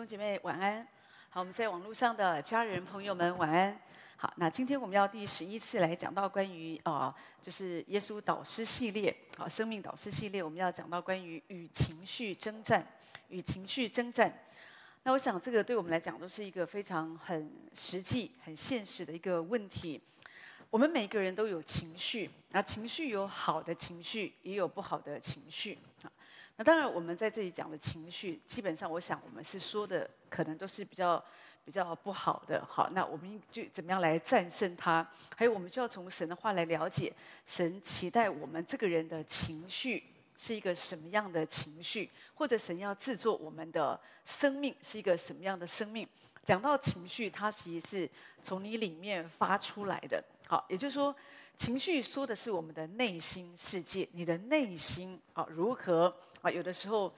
兄姐妹晚安。好，我们在网络上的家人朋友们晚安。好，那今天我们要第十一次来讲到关于啊、就是耶稣导师系列，好，生命导师系列，我们要讲到关于与情绪征战，与情绪征战。那我想这个对我们来讲都是一个非常很实际、很现实的一个问题。我们每个人都有情绪，那情绪有好的情绪，也有不好的情绪啊。那当然，我们在这里讲的情绪，基本上我想我们是说的，可能都是比较比较不好的。好，那我们就怎么样来战胜它？还有，我们就要从神的话来了解，神期待我们这个人的情绪是一个什么样的情绪，或者神要制作我们的生命是一个什么样的生命。讲到情绪，它其实是从你里面发出来的。好，也就是说。情绪说的是我们的内心世界，你的内心啊如何啊？有的时候，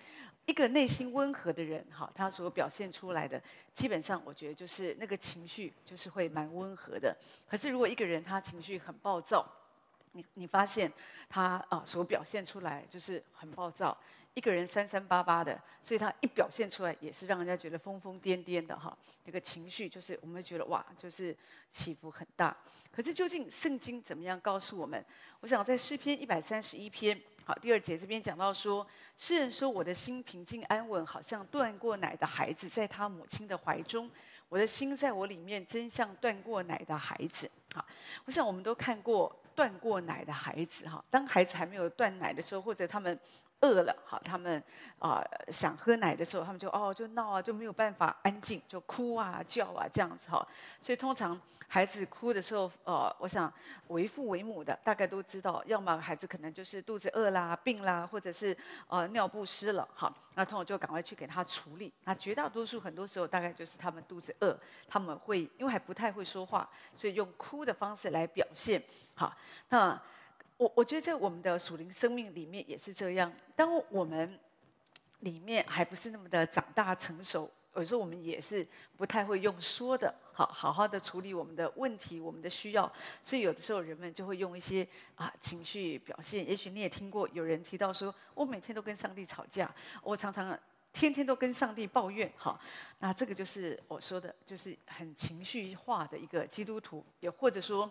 一个内心温和的人，哈，他所表现出来的，基本上我觉得就是那个情绪就是会蛮温和的。可是如果一个人他情绪很暴躁，你你发现他啊所表现出来就是很暴躁。一个人三三八八的，所以他一表现出来也是让人家觉得疯疯癫癫的哈。那个情绪就是我们会觉得哇，就是起伏很大。可是究竟圣经怎么样告诉我们？我想在诗篇一百三十一篇，好，第二节这边讲到说，诗人说，我的心平静安稳，好像断过奶的孩子在他母亲的怀中。我的心在我里面，真像断过奶的孩子。好，我想我们都看过断过奶的孩子哈。当孩子还没有断奶的时候，或者他们。饿了，好，他们啊、想喝奶的时候，他们就哦就闹啊，就没有办法安静，就哭啊叫啊这样子哈。所以通常孩子哭的时候，呃，我想为父为母的大概都知道，要么孩子可能就是肚子饿啦、病啦，或者是呃尿不湿了，好，那通常就赶快去给他处理。那绝大多数很多时候大概就是他们肚子饿，他们会因为还不太会说话，所以用哭的方式来表现。好，那。我我觉得在我们的属灵生命里面也是这样。当我们里面还不是那么的长大成熟，有时候我们也是不太会用说的，好好好的处理我们的问题、我们的需要。所以有的时候人们就会用一些啊情绪表现。也许你也听过有人提到说：“我每天都跟上帝吵架，我常常。”天天都跟上帝抱怨，好，那这个就是我说的，就是很情绪化的一个基督徒，也或者说，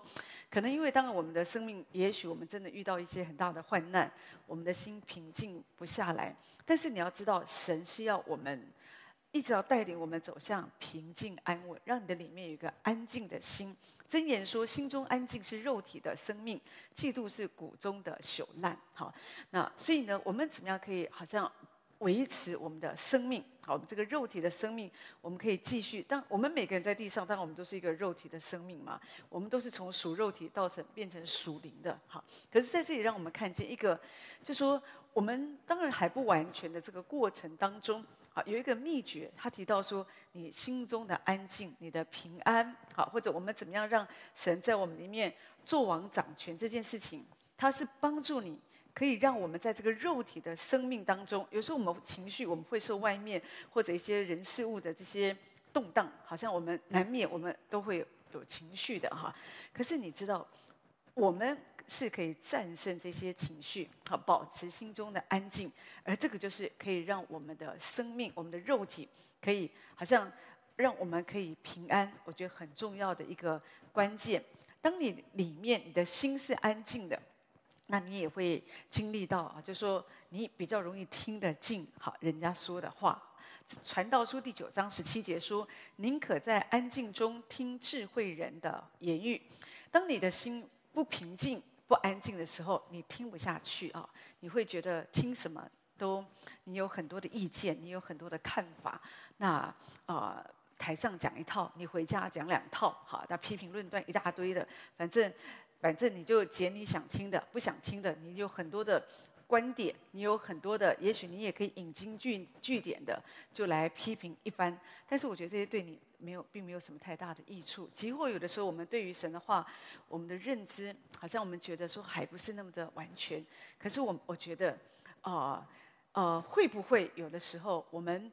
可能因为当我们的生命，也许我们真的遇到一些很大的患难，我们的心平静不下来。但是你要知道，神是要我们一直要带领我们走向平静安稳，让你的里面有一个安静的心。箴言说，心中安静是肉体的生命，嫉妒是骨中的朽烂。好，那所以呢，我们怎么样可以好像？维持我们的生命，好，我们这个肉体的生命，我们可以继续。当我们每个人在地上，当然我们都是一个肉体的生命嘛，我们都是从属肉体到成变成属灵的，好。可是在这里，让我们看见一个，就说我们当然还不完全的这个过程当中，啊，有一个秘诀，他提到说，你心中的安静，你的平安，好，或者我们怎么样让神在我们里面做王掌权这件事情，它是帮助你。可以让我们在这个肉体的生命当中，有时候我们情绪我们会受外面或者一些人事物的这些动荡，好像我们难免我们都会有情绪的哈。可是你知道，我们是可以战胜这些情绪，好，保持心中的安静，而这个就是可以让我们的生命、我们的肉体可以好像让我们可以平安。我觉得很重要的一个关键，当你里面你的心是安静的。那你也会经历到啊，就说你比较容易听得进好人家说的话。传道书第九章十七节说：“宁可在安静中听智慧人的言语。”当你的心不平静、不安静的时候，你听不下去啊，你会觉得听什么都你有很多的意见，你有很多的看法。那啊、台上讲一套，你回家讲两套，好，那批评论断一大堆的，反正。反正你就捡你想听的，不想听的，你有很多的观点，你有很多的，也许你也可以引经据据典的，就来批评一番。但是我觉得这些对你没有，并没有什么太大的益处。几乎有的时候，我们对于神的话，我们的认知好像我们觉得说还不是那么的完全。可是我我觉得，啊，呃，会不会有的时候我们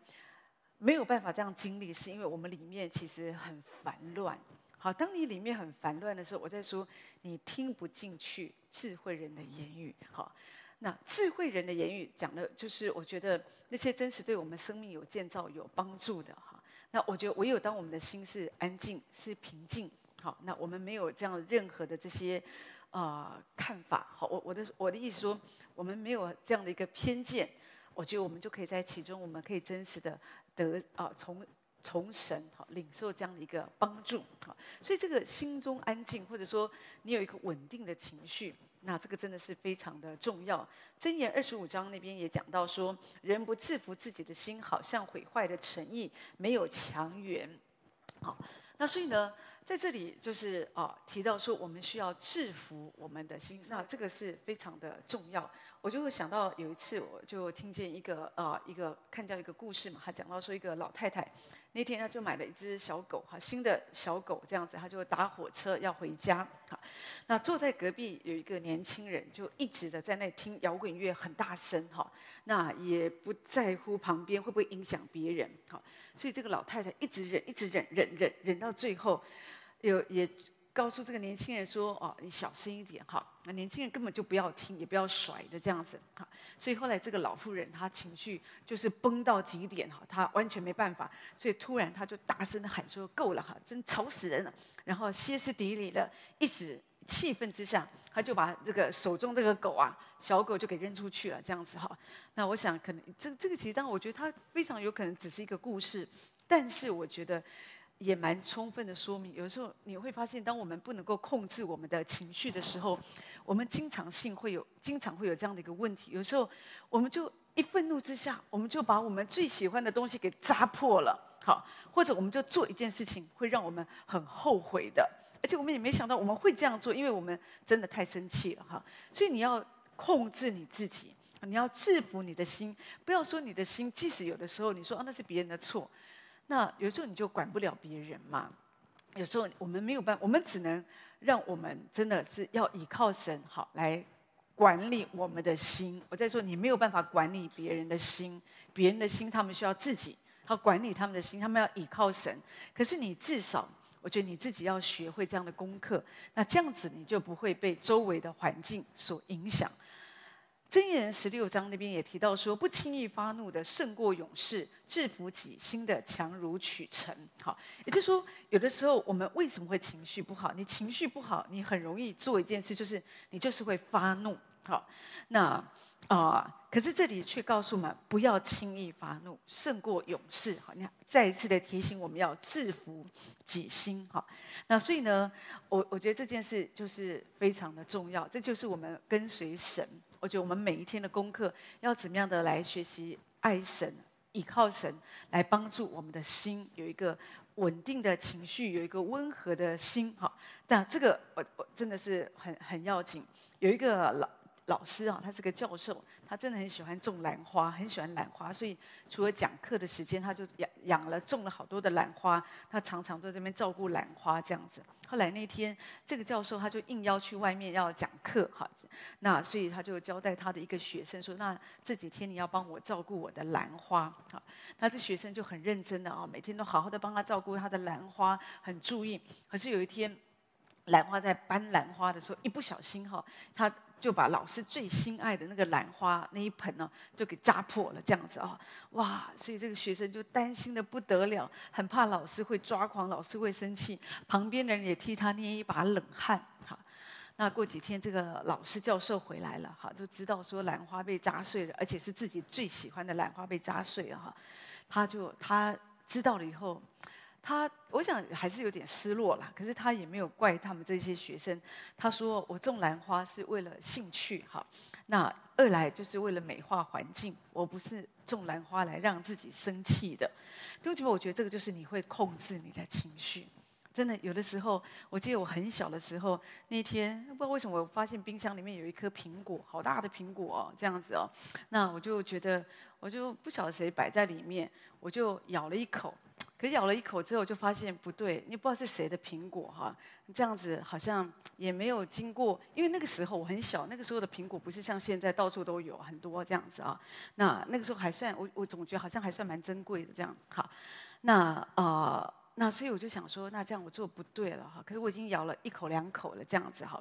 没有办法这样经历，是因为我们里面其实很烦乱。好，当你里面很烦乱的时候，我在说你听不进去智慧人的言语。好，那智慧人的言语讲的就是，我觉得那些真实对我们生命有建造、有帮助的哈。那我觉得唯有当我们的心是安静、是平静，好，那我们没有这样任何的这些啊、看法，好，我我的我的意思说，我们没有这样的一个偏见，我觉得我们就可以在其中，我们可以真实的得啊从从神好领受这样的一个帮助，好，所以这个心中安静，或者说你有一个稳定的情绪。那这个真的是非常的重要。箴言二十五章那边也讲到说，人不制服自己的心，好像毁坏的城邑，没有墙垣。好，那所以呢，在这里就是啊，提到说我们需要制服我们的心，那这个是非常的重要。我就会想到有一次，我就听见一个啊，一个看到一个故事嘛，他讲到说一个老太太。那天他就买了一只小狗，哈，新的小狗这样子，他就搭火车要回家，哈。那坐在隔壁有一个年轻人，就一直的在那听摇滚乐，很大声，哈。那也不在乎旁边会不会影响别人，哈。所以这个老太太一直忍，一直忍，忍忍忍到最后，有也。告诉这个年轻人说：“哦，你小声一点哈。”那年轻人根本就不要听，也不要甩的这样子哈。所以后来这个老妇人她情绪就是崩到极点哈，她完全没办法，所以突然她就大声的喊说：“够了哈，真吵死人了！”然后歇斯底里的，一时气愤之下，她就把这个手中这个狗啊，小狗就给扔出去了这样子哈。那我想可能这这个其实当然我觉得它非常有可能只是一个故事，但是我觉得。也蛮充分的说明，有时候你会发现，当我们不能够控制我们的情绪的时候，我们经常性会有，经常会有这样的一个问题。有时候，我们就一愤怒之下，我们就把我们最喜欢的东西给扎破了，好，或者我们就做一件事情，会让我们很后悔的，而且我们也没想到我们会这样做，因为我们真的太生气了，哈。所以你要控制你自己，你要制服你的心，不要说你的心，即使有的时候你说啊，那是别人的错。那有时候你就管不了别人嘛，有时候我们没有办法，我们只能让我们真的是要依靠神好来管理我们的心。我在说你没有办法管理别人的心，别人的心他们需要自己，他管理他们的心，他们要依靠神。可是你至少，我觉得你自己要学会这样的功课，那这样子你就不会被周围的环境所影响。箴言十六章那边也提到说，不轻易发怒的胜过勇士，制服己心的强如取城。好，也就是说，有的时候我们为什么会情绪不好？你情绪不好，你很容易做一件事，就是你就是会发怒。好，那啊、可是这里却告诉我们，不要轻易发怒，胜过勇士。好，你看，再一次的提醒我们要制服己心。好，那所以呢，我我觉得这件事就是非常的重要，这就是我们跟随神。我觉得我们每一天的功课要怎么样的来学习爱神、依靠神，来帮助我们的心有一个稳定的情绪，有一个温和的心。哈，但这个我我真的是很很要紧。有一个老老师啊，他是个教授，他真的很喜欢种兰花，很喜欢兰花，所以除了讲课的时间，他就养养了种了好多的兰花。他常常在这边照顾兰花这样子。后来那天，这个教授他就应邀去外面要讲课，哈，那所以他就交代他的一个学生说：“那这几天你要帮我照顾我的兰花，好。”那这学生就很认真的啊，每天都好好的帮他照顾他的兰花，很注意。可是有一天，兰花在搬兰花的时候，一不小心哈，他。就把老师最心爱的那个兰花那一盆呢，就给扎破了，这样子啊，哇！所以这个学生就担心的不得了，很怕老师会抓狂，老师会生气。旁边的人也替他捏一把冷汗。哈，那过几天这个老师教授回来了，哈，就知道说兰花被扎碎了，而且是自己最喜欢的兰花被扎碎了，哈，他就他知道了以后。他我想还是有点失落啦，可是他也没有怪他们这些学生。他说：“我种兰花是为了兴趣，哈。那二来就是为了美化环境，我不是种兰花来让自己生气的。对不起，我觉得这个就是你会控制你的情绪。真的，有的时候，我记得我很小的时候，那天不知道为什么我发现冰箱里面有一颗苹果，好大的苹果哦，这样子哦。那我就觉得，我就不晓得谁摆在里面，我就咬了一口。”可咬了一口之后，就发现不对，你不知道是谁的苹果哈，这样子好像也没有经过，因为那个时候我很小，那个时候的苹果不是像现在到处都有很多这样子啊。那那个时候还算我我总觉得好像还算蛮珍贵的这样。好，那呃那所以我就想说，那这样我做不对了哈。可是我已经咬了一口两口了这样子哈，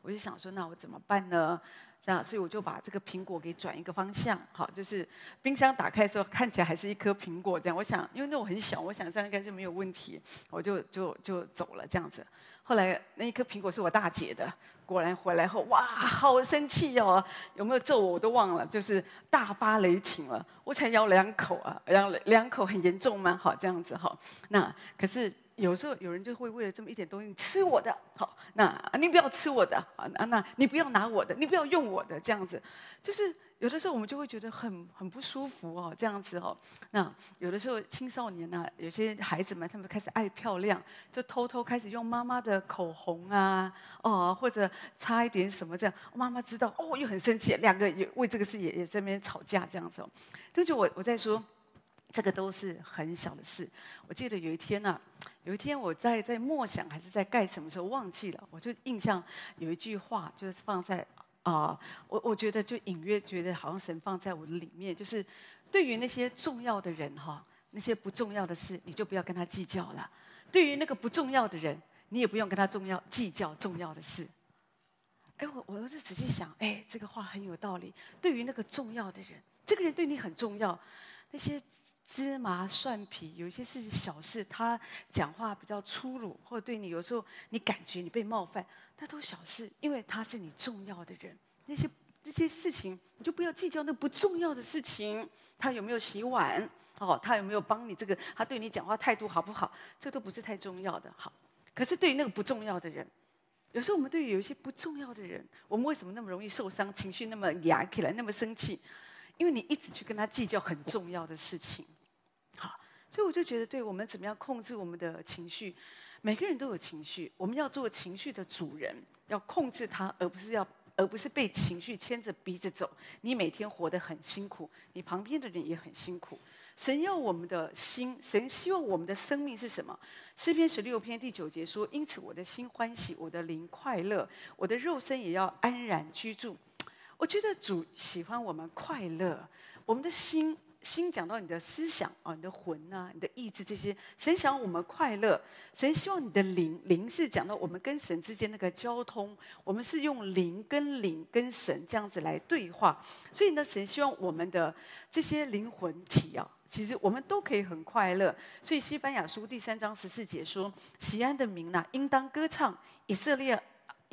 我就想说，那我怎么办呢？这样，所以我就把这个苹果给转一个方向，好，就是冰箱打开的时候看起来还是一颗苹果这样。我想，因为那我很小，我想这样应该是没有问题，我就就就走了这样子。后来那一颗苹果是我大姐的，果然回来后哇，好生气哦，有没有揍我我都忘了，就是大发雷霆了。我才咬两口啊，咬两口很严重吗？好，这样子哈。那可是。有时候有人就会为了这么一点东西吃我的，好，那你不要吃我的，啊，那那你不要拿我的，你不要用我的，这样子，就是有的时候我们就会觉得很很不舒服哦，这样子哦。那有的时候青少年呢，有些孩子们他们开始爱漂亮，就偷偷开始用妈妈的口红啊，哦，或者擦一点什么这样，妈妈知道哦，又很生气，两个也为这个事也也在那边吵架这样子哦。这就我我在说。这个都是很小的事。我记得有一天呢、有一天我在在默想还是在干什么时候忘记了，我就印象有一句话，就是放在啊、我我觉得就隐约觉得好像神放在我的里面，就是对于那些重要的人哈，那些不重要的事，你就不要跟他计较了；对于那个不重要的人，你也不用跟他重要计较重要的事。哎，我我就仔细想，哎，这个话很有道理。对于那个重要的人，这个人对你很重要，那些。芝麻蒜皮，有一些是小事，他讲话比较粗鲁，或者对你有时候你感觉你被冒犯，那都小事，因为他是你重要的人。那些那些事情，你就不要计较那不重要的事情。他有没有洗碗？哦，他有没有帮你这个？他对你讲话态度好不好？这都不是太重要的。好，可是对于那个不重要的人，有时候我们对于有一些不重要的人，我们为什么那么容易受伤，情绪那么压起来，那么生气？因为你一直去跟他计较很重要的事情。所以我就觉得，对我们怎么样控制我们的情绪？每个人都有情绪，我们要做情绪的主人，要控制它，而不是要，而不是被情绪牵着鼻子走。你每天活得很辛苦，你旁边的人也很辛苦。神要我们的心，神希望我们的生命是什么？诗篇十六篇第九节说：“因此我的心欢喜，我的灵快乐，我的肉身也要安然居住。”我觉得主喜欢我们快乐，我们的心。心讲到你的思想啊，你的魂啊，你的意志这些，神想我们快乐，神希望你的灵，灵是讲到我们跟神之间那个交通，我们是用灵跟灵跟神这样子来对话，所以呢，神希望我们的这些灵魂体啊，其实我们都可以很快乐。所以西班牙书第三章十四节说：“西安的民哪，应当歌唱，以色列。”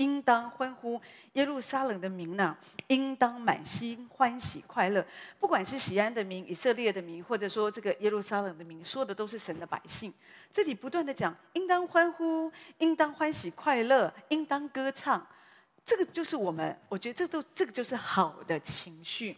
应当欢呼，耶路撒冷的民呢，应当满心欢喜快乐。不管是锡安的民、以色列的民，或者说这个耶路撒冷的民，说的都是神的百姓。这里不断的讲，应当欢呼，应当欢喜快乐，应当歌唱。这个就是我们，我觉得这都这个就是好的情绪。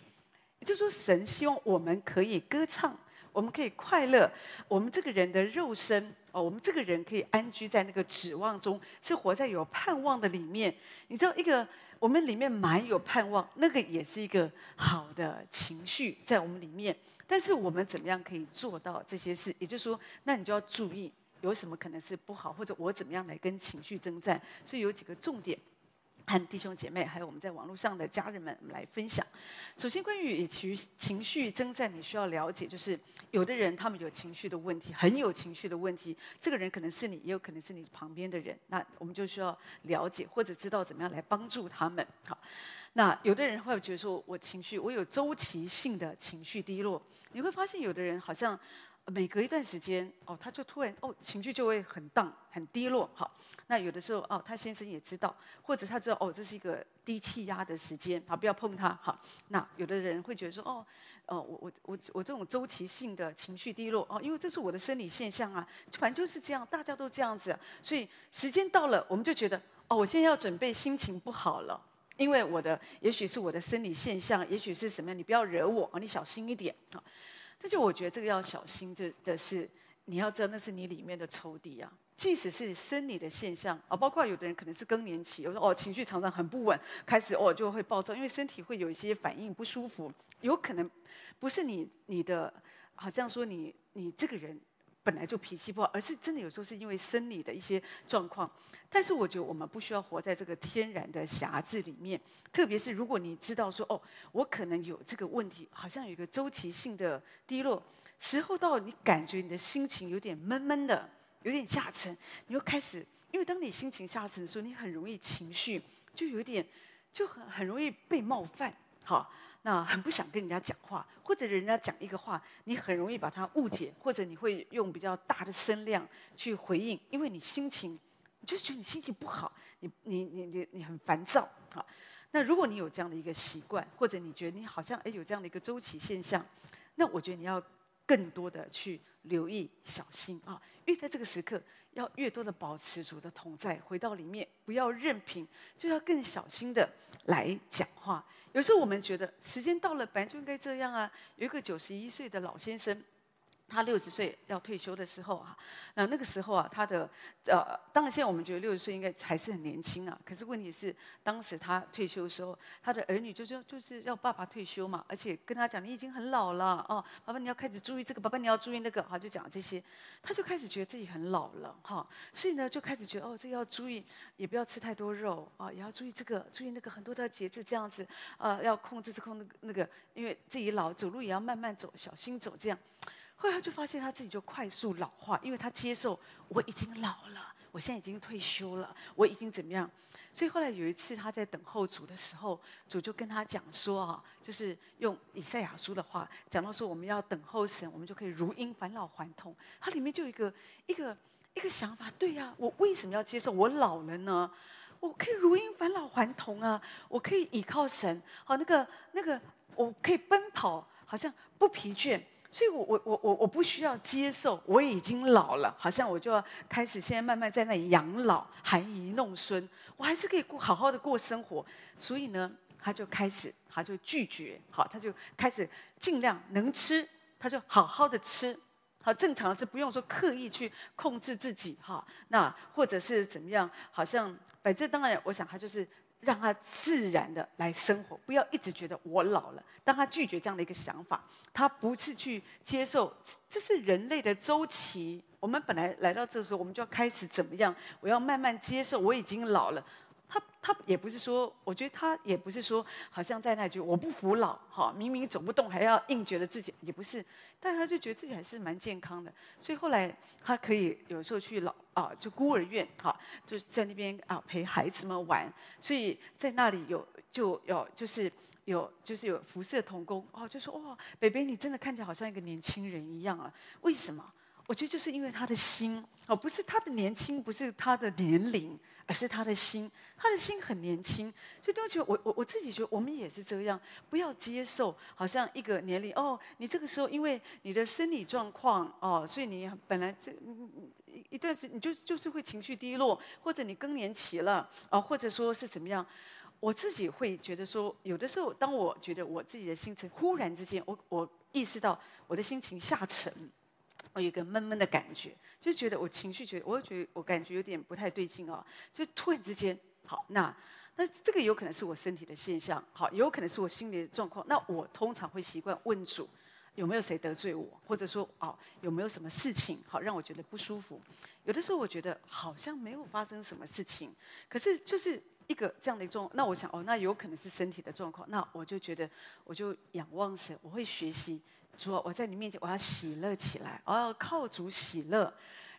也就是说，神希望我们可以歌唱。我们可以快乐，我们这个人的肉身哦，我们这个人可以安居在那个指望中，是活在有盼望的里面。你知道，一个我们里面满有盼望，那个也是一个好的情绪在我们里面。但是我们怎么样可以做到这些事？也就是说，那你就要注意有什么可能是不好，或者我怎么样来跟情绪征战。所以有几个重点。和弟兄姐妹，还有我们在网络上的家人们，我们来分享。首先，关于与情绪征战，你需要了解，就是有的人他们有情绪的问题，很有情绪的问题。这个人可能是你，也有可能是你旁边的人。那我们就需要了解，或者知道怎么样来帮助他们。好，那有的人会觉得说，我情绪，我有周期性的情绪低落。你会发现，有的人好像。每隔一段时间，哦，他就突然哦，情绪就会很荡、很低落。好，那有的时候哦，他先生也知道，或者他知道哦，这是一个低气压的时间，好，不要碰他。好，那有的人会觉得说，哦，哦，我我我我这种周期性的情绪低落，哦，因为这是我的生理现象啊，反正就是这样，大家都这样子，所以时间到了，我们就觉得，哦，我现在要准备心情不好了，因为我的也许是我的生理现象，也许是什么样，你不要惹我啊，你小心一点啊。这就我觉得这个要小心，就的是你要知道那是你里面的仇敌啊。即使是生理的现象啊，包括有的人可能是更年期，有时候哦情绪常常很不稳，开始哦就会暴躁，因为身体会有一些反应不舒服，有可能不是你你的，好像说你你这个人。本来就脾气不好，而是真的有时候是因为生理的一些状况。但是我觉得我们不需要活在这个天然的辖制里面，特别是如果你知道说哦，我可能有这个问题，好像有一个周期性的低落，时候到，你感觉你的心情有点闷闷的，有点下沉，你又开始，因为当你心情下沉的时候，你很容易情绪就有点就很很容易被冒犯，好，那很不想跟人家讲话，或者人家讲一个话，你很容易把它误解，或者你会用比较大的声量去回应，因为你心情，你就觉得你心情不好，你你你你你很烦躁，好，那如果你有这样的一个习惯，或者你觉得你好像哎有这样的一个周期现象，那我觉得你要更多的去留意、小心啊，因为在这个时刻。要越多的保持主的同在，回到里面，不要任凭，就要更小心的来讲话。有时候我们觉得时间到了，本来就应该这样啊。有一个九十一岁的老先生。他六十岁要退休的时候啊，那那个时候啊，他的呃，当然现在我们觉得六十岁应该还是很年轻啊。可是问题是，当时他退休的时候，他的儿女就说就是要爸爸退休嘛，而且跟他讲你已经很老了哦，爸爸你要开始注意这个，爸爸你要注意那个，好就讲这些，他就开始觉得自己很老了哈，所以呢就开始觉得哦，这要注意，也不要吃太多肉啊，也要注意这个，注意那个，很多的节制这样子啊，要控制这控那个那个，因为自己老，走路也要慢慢走，小心走这样。后来他就发现他自己就快速老化，因为他接受我已经老了，我现在已经退休了，我已经怎么样？所以后来有一次他在等候主的时候，主就跟他讲说啊，就是用以赛亚书的话讲到说，我们要等候神，我们就可以如鹰返老还童。他里面就有一个一个一个想法，对呀，我为什么要接受我老了呢？我可以如鹰返老还童啊，我可以倚靠神，好那个那个，我可以奔跑，好像不疲倦。所以我，我我我我不需要接受，我已经老了，好像我就要开始现在慢慢在那里养老，含饴弄孙，我还是可以过好好的过生活。所以呢，他就开始，他就拒绝，好，他就开始尽量能吃，他就好好的吃，好，正常是不用说刻意去控制自己，哈，那或者是怎么样，好像反正当然，我想他就是。让他自然的来生活，不要一直觉得我老了。当他拒绝这样的一个想法，他不是去接受，这是人类的周期。我们本来来到这时候，我们就要开始怎么样？我要慢慢接受，我已经老了。他他也不是说，我觉得他也不是说，好像在那句我不服老，哈，明明走不动还要硬觉得自己也不是，但他就觉得自己还是蛮健康的，所以后来他可以有时候去老啊，就孤儿院，哈，就是在那边啊陪孩子们玩，所以在那里有就有就是有就是有辐射童工哦，就说哇，北北你真的看起来好像一个年轻人一样啊，为什么？我觉得就是因为他的心哦，不是他的年轻，不是他的年龄，而是他的心。他的心很年轻，所以对不起，我我我自己觉得我们也是这样，不要接受好像一个年龄哦，你这个时候因为你的生理状况哦，所以你本来这一段时你就就是会情绪低落，或者你更年期了啊，或者说是怎么样，我自己会觉得说，有的时候当我觉得我自己的心情忽然之间，我我意识到我的心情下沉。我有一个闷闷的感觉，就觉得我情绪觉得，我觉得我感觉有点不太对劲哦，就突然之间，好，那那这个有可能是我身体的现象，好，有可能是我心里的状况。那我通常会习惯问主，有没有谁得罪我，或者说哦，有没有什么事情好让我觉得不舒服？有的时候我觉得好像没有发生什么事情，可是就是一个这样的一种，那我想哦，那有可能是身体的状况，那我就觉得我就仰望神，我会学习。主啊，我在你面前，我要喜乐起来，我要靠主喜乐，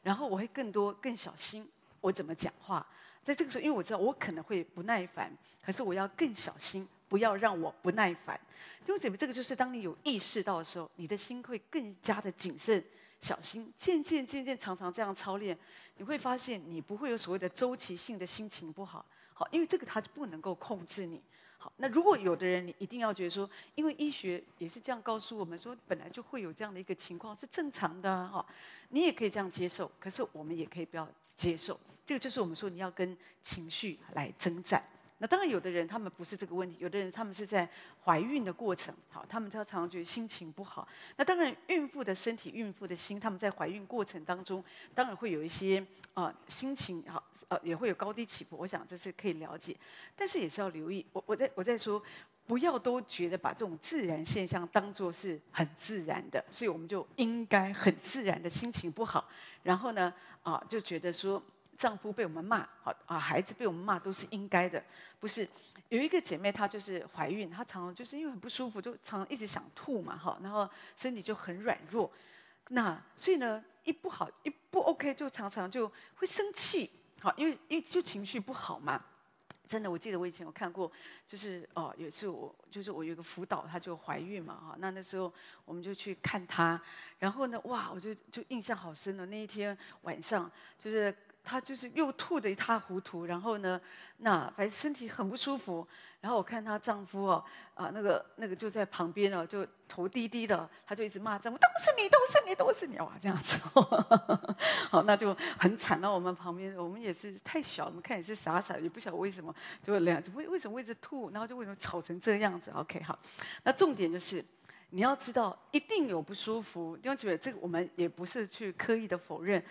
然后我会更多、更小心我怎么讲话。在这个时候，因为我知道我可能会不耐烦，可是我要更小心，不要让我不耐烦。因为这个，这个就是当你有意识到的时候，你的心会更加的谨慎、小心。渐渐、渐渐、常常这样操练，你会发现你不会有所谓的周期性的心情不好。好，因为这个它就不能够控制你。好，那如果有的人，你一定要觉得说，因为医学也是这样告诉我们说，本来就会有这样的一个情况，是正常的哈。你也可以这样接受，可是我们也可以不要接受。这个就是我们说，你要跟情绪来征战。那当然，有的人他们不是这个问题，有的人他们是在怀孕的过程，好，他们就常常觉得心情不好。那当然，孕妇的身体、孕妇的心，他们在怀孕过程当中，当然会有一些啊、呃、心情好，呃也会有高低起伏。我想这是可以了解，但是也是要留意。我我在我在说，不要都觉得把这种自然现象当作是很自然的，所以我们就应该很自然的心情不好，然后呢啊、就觉得说。丈夫被我们骂，好啊，孩子被我们骂都是应该的，不是？有一个姐妹，她就是怀孕，她常常就是因为很不舒服，就常常一直想吐嘛，哈，然后身体就很软弱，那所以呢，一不好一不 OK，就常常就会生气，好，因为因为就情绪不好嘛。真的，我记得我以前有看过，就是哦，有一次我就是我有一个辅导，她就怀孕嘛哈，那那时候我们就去看她，然后呢，哇，我就就印象好深的那一天晚上就是。她就是又吐得一塌糊涂，然后呢，那反正身体很不舒服。然后我看她丈夫哦，啊，那个那个就在旁边哦，就头低低的，他就一直骂丈夫：“都是你，都是你，都是你！”哇，这样子，好，那就很惨。那我们旁边，我们也是太小，我们看也是傻傻，也不晓得为什么就两为为什么一直吐，然后就为什么吵成这样子？OK，好，那重点就是你要知道，一定有不舒服。弟兄姐妹，这个我们也不是去刻意的否认，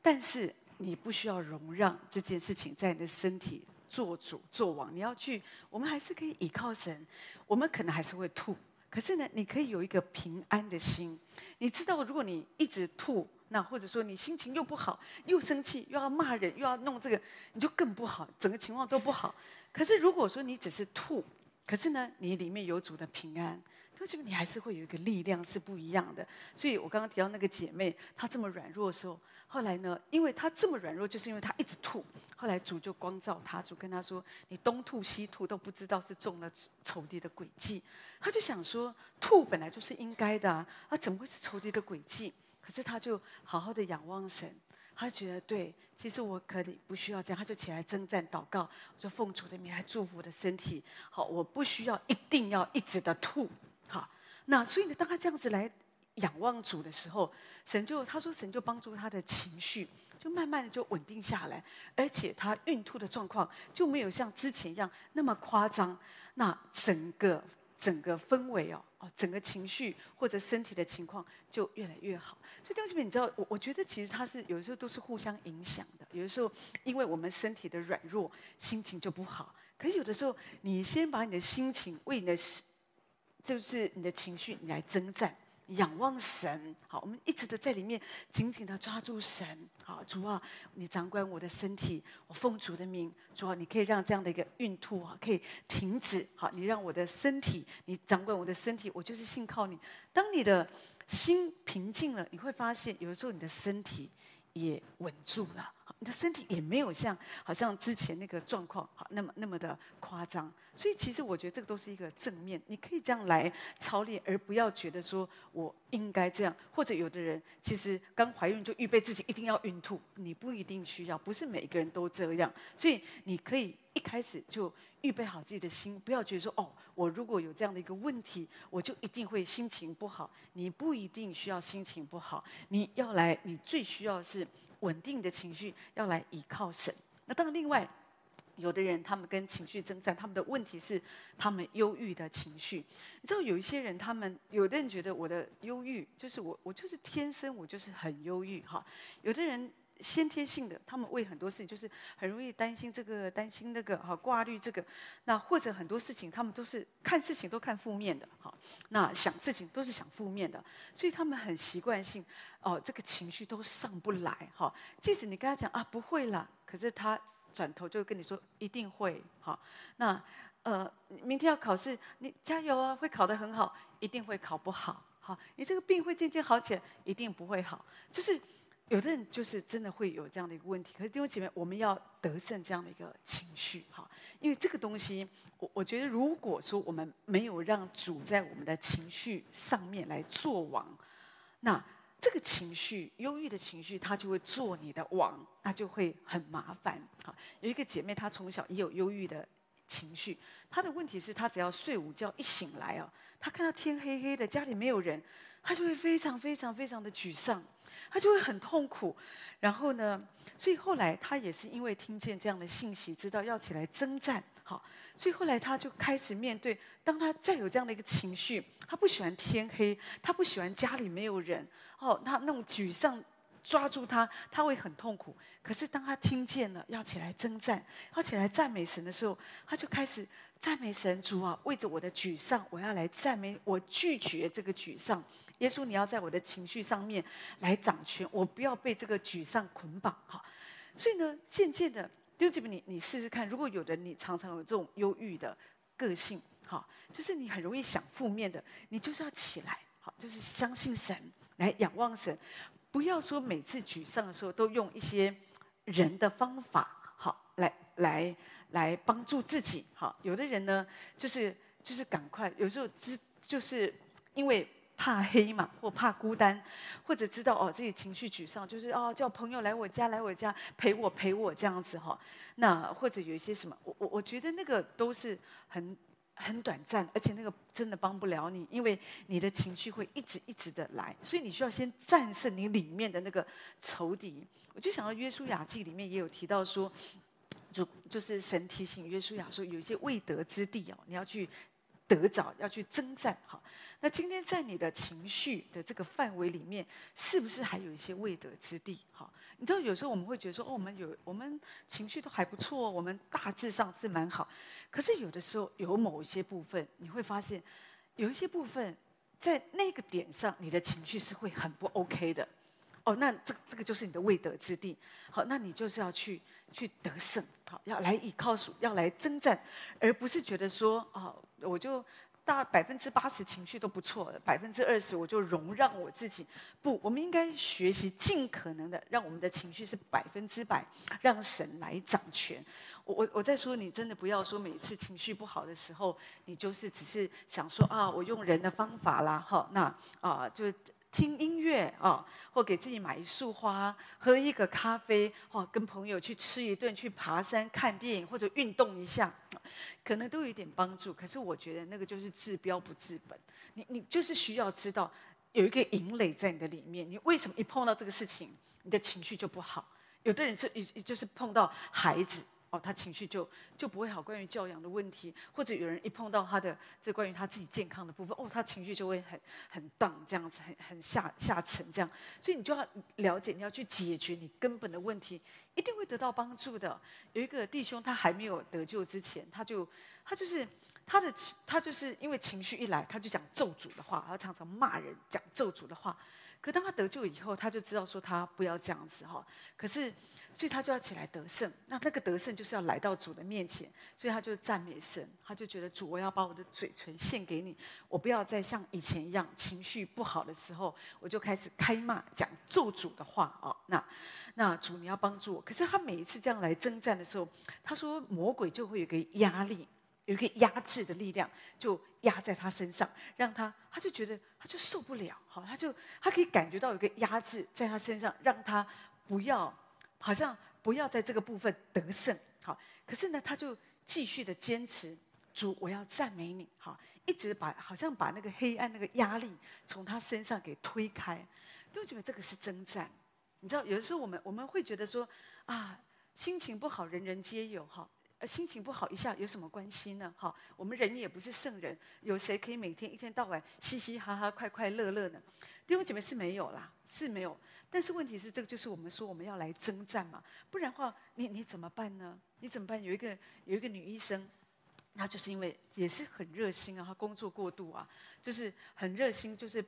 但是。你不需要容让这件事情在你的身体做主做王，你要去，我们还是可以倚靠神，我们可能还是会吐，可是呢，你可以有一个平安的心。你知道，如果你一直吐，那或者说你心情又不好，又生气，又要骂人，又要弄这个，你就更不好，整个情况都不好。可是如果说你只是吐，可是呢，你里面有主的平安，就是你还是会有一个力量是不一样的。所以我刚刚提到那个姐妹，她这么软弱的时候。后来呢，因为他这么软弱，就是因为他一直吐。后来主就光照他，主跟他说：“你东吐西吐，都不知道是中了仇敌的诡计。”他就想说，吐本来就是应该的啊，啊，怎么会是仇敌的诡计？可是他就好好的仰望神，他觉得对，其实我可以不需要这样，他就起来征战祷告，我就奉主的名来祝福我的身体。好，我不需要一定要一直的吐。好，那所以呢，当他这样子来。仰望主的时候，神就他说神就帮助他的情绪，就慢慢的就稳定下来，而且他孕吐的状况就没有像之前一样那么夸张。那整个整个氛围哦哦，整个情绪或者身体的情况就越来越好。所以弟兄姐妹，你知道我我觉得其实他是有的时候都是互相影响的。有的时候因为我们身体的软弱，心情就不好。可是有的时候你先把你的心情为你的就是你的情绪你来征战。仰望神，好，我们一直的在里面紧紧的抓住神，好，主啊，你掌管我的身体，我奉主的名，主啊，你可以让这样的一个孕吐啊可以停止，好，你让我的身体，你掌管我的身体，我就是信靠你。当你的心平静了，你会发现，有的时候你的身体也稳住了。你的身体也没有像好像之前那个状况好那么那么的夸张，所以其实我觉得这个都是一个正面，你可以这样来操练，而不要觉得说我应该这样，或者有的人其实刚怀孕就预备自己一定要孕吐，你不一定需要，不是每个人都这样，所以你可以一开始就预备好自己的心，不要觉得说哦，我如果有这样的一个问题，我就一定会心情不好，你不一定需要心情不好，你要来，你最需要是。稳定的情绪要来依靠神。那当然，另外有的人他们跟情绪征战，他们的问题是他们忧郁的情绪。你知道有一些人，他们有的人觉得我的忧郁就是我，我就是天生我就是很忧郁哈。有的人。先天性的，他们为很多事情就是很容易担心这个，担心那个，哈，挂虑这个。那或者很多事情，他们都是看事情都看负面的，哈。那想事情都是想负面的，所以他们很习惯性，哦，这个情绪都上不来，哈。即使你跟他讲啊，不会啦，可是他转头就跟你说一定会，哈。那呃，明天要考试，你加油啊，会考得很好，一定会考不好，好。你这个病会渐渐好起来，一定不会好，就是。有的人就是真的会有这样的一个问题，可是弟兄姐妹，我们要得胜这样的一个情绪哈，因为这个东西，我我觉得如果说我们没有让主在我们的情绪上面来做王，那这个情绪忧郁的情绪，它就会做你的王，那就会很麻烦。哈，有一个姐妹，她从小也有忧郁的情绪，她的问题是她只要睡午觉一醒来哦，她看到天黑黑的，家里没有人，她就会非常非常非常的沮丧。他就会很痛苦，然后呢，所以后来他也是因为听见这样的信息，知道要起来征战，好，所以后来他就开始面对，当他再有这样的一个情绪，他不喜欢天黑，他不喜欢家里没有人，哦，他那种沮丧抓住他，他会很痛苦。可是当他听见了要起来征战，要起来赞美神的时候，他就开始。赞美神主啊，为着我的沮丧，我要来赞美。我拒绝这个沮丧，耶稣，你要在我的情绪上面来掌权，我不要被这个沮丧捆绑。哈，所以呢，渐渐的，弟兄姐妹，你你试试看，如果有的你常常有这种忧郁的个性，哈，就是你很容易想负面的，你就是要起来，好，就是相信神，来仰望神，不要说每次沮丧的时候都用一些人的方法，好，来来。来帮助自己。好，有的人呢，就是就是赶快，有时候只就是因为怕黑嘛，或怕孤单，或者知道哦自己情绪沮丧，就是哦叫朋友来我家来我家陪我陪我这样子哈。那或者有一些什么，我我我觉得那个都是很。很短暂，而且那个真的帮不了你，因为你的情绪会一直一直的来，所以你需要先战胜你里面的那个仇敌。我就想到《约书亚记》里面也有提到说，就就是神提醒约书亚说，有一些未得之地哦，你要去。得着要去征战，好。那今天在你的情绪的这个范围里面，是不是还有一些未得之地？好，你知道有时候我们会觉得说，哦，我们有我们情绪都还不错，我们大致上是蛮好。可是有的时候有某一些部分，你会发现有一些部分在那个点上，你的情绪是会很不 OK 的。哦，那这这个就是你的未得之地。好，那你就是要去去得胜，好，要来倚靠主，要来征战，而不是觉得说，哦。我就大百分之八十情绪都不错，百分之二十我就容让我自己。不，我们应该学习尽可能的让我们的情绪是百分之百，让神来掌权。我我我在说，你真的不要说每次情绪不好的时候，你就是只是想说啊，我用人的方法啦，哈，那啊就。听音乐啊，或给自己买一束花，喝一个咖啡，或跟朋友去吃一顿，去爬山、看电影或者运动一下，可能都有一点帮助。可是我觉得那个就是治标不治本。你你就是需要知道有一个引垒在你的里面。你为什么一碰到这个事情，你的情绪就不好？有的人是一就是碰到孩子。哦，他情绪就就不会好。关于教养的问题，或者有人一碰到他的这关于他自己健康的部分，哦，他情绪就会很很荡这样子，很很下下沉这样。所以你就要了解，你要去解决你根本的问题，一定会得到帮助的。有一个弟兄，他还没有得救之前，他就他就是他的他就是因为情绪一来，他就讲咒诅的话，他常常骂人，讲咒诅的话。可当他得救以后，他就知道说他不要这样子哈。可是，所以他就要起来得胜。那那个得胜就是要来到主的面前，所以他就赞美神，他就觉得主，我要把我的嘴唇献给你，我不要再像以前一样情绪不好的时候，我就开始开骂讲咒诅的话啊。那那主你要帮助我。可是他每一次这样来征战的时候，他说魔鬼就会有一个压力。有一个压制的力量，就压在他身上，让他，他就觉得他就受不了，好，他就他可以感觉到有个压制在他身上，让他不要，好像不要在这个部分得胜，好，可是呢，他就继续的坚持，主，我要赞美你，好，一直把好像把那个黑暗那个压力从他身上给推开，都觉得这个是征战，你知道，有的时候我们我们会觉得说啊，心情不好，人人皆有，哈。呃，心情不好一下有什么关系呢？哈，我们人也不是圣人，有谁可以每天一天到晚嘻嘻哈哈、快快乐乐呢？弟兄姐妹是没有啦，是没有。但是问题是，这个就是我们说我们要来征战嘛，不然的话，你你怎么办呢？你怎么办？有一个有一个女医生，她就是因为也是很热心啊，她工作过度啊，就是很热心，就是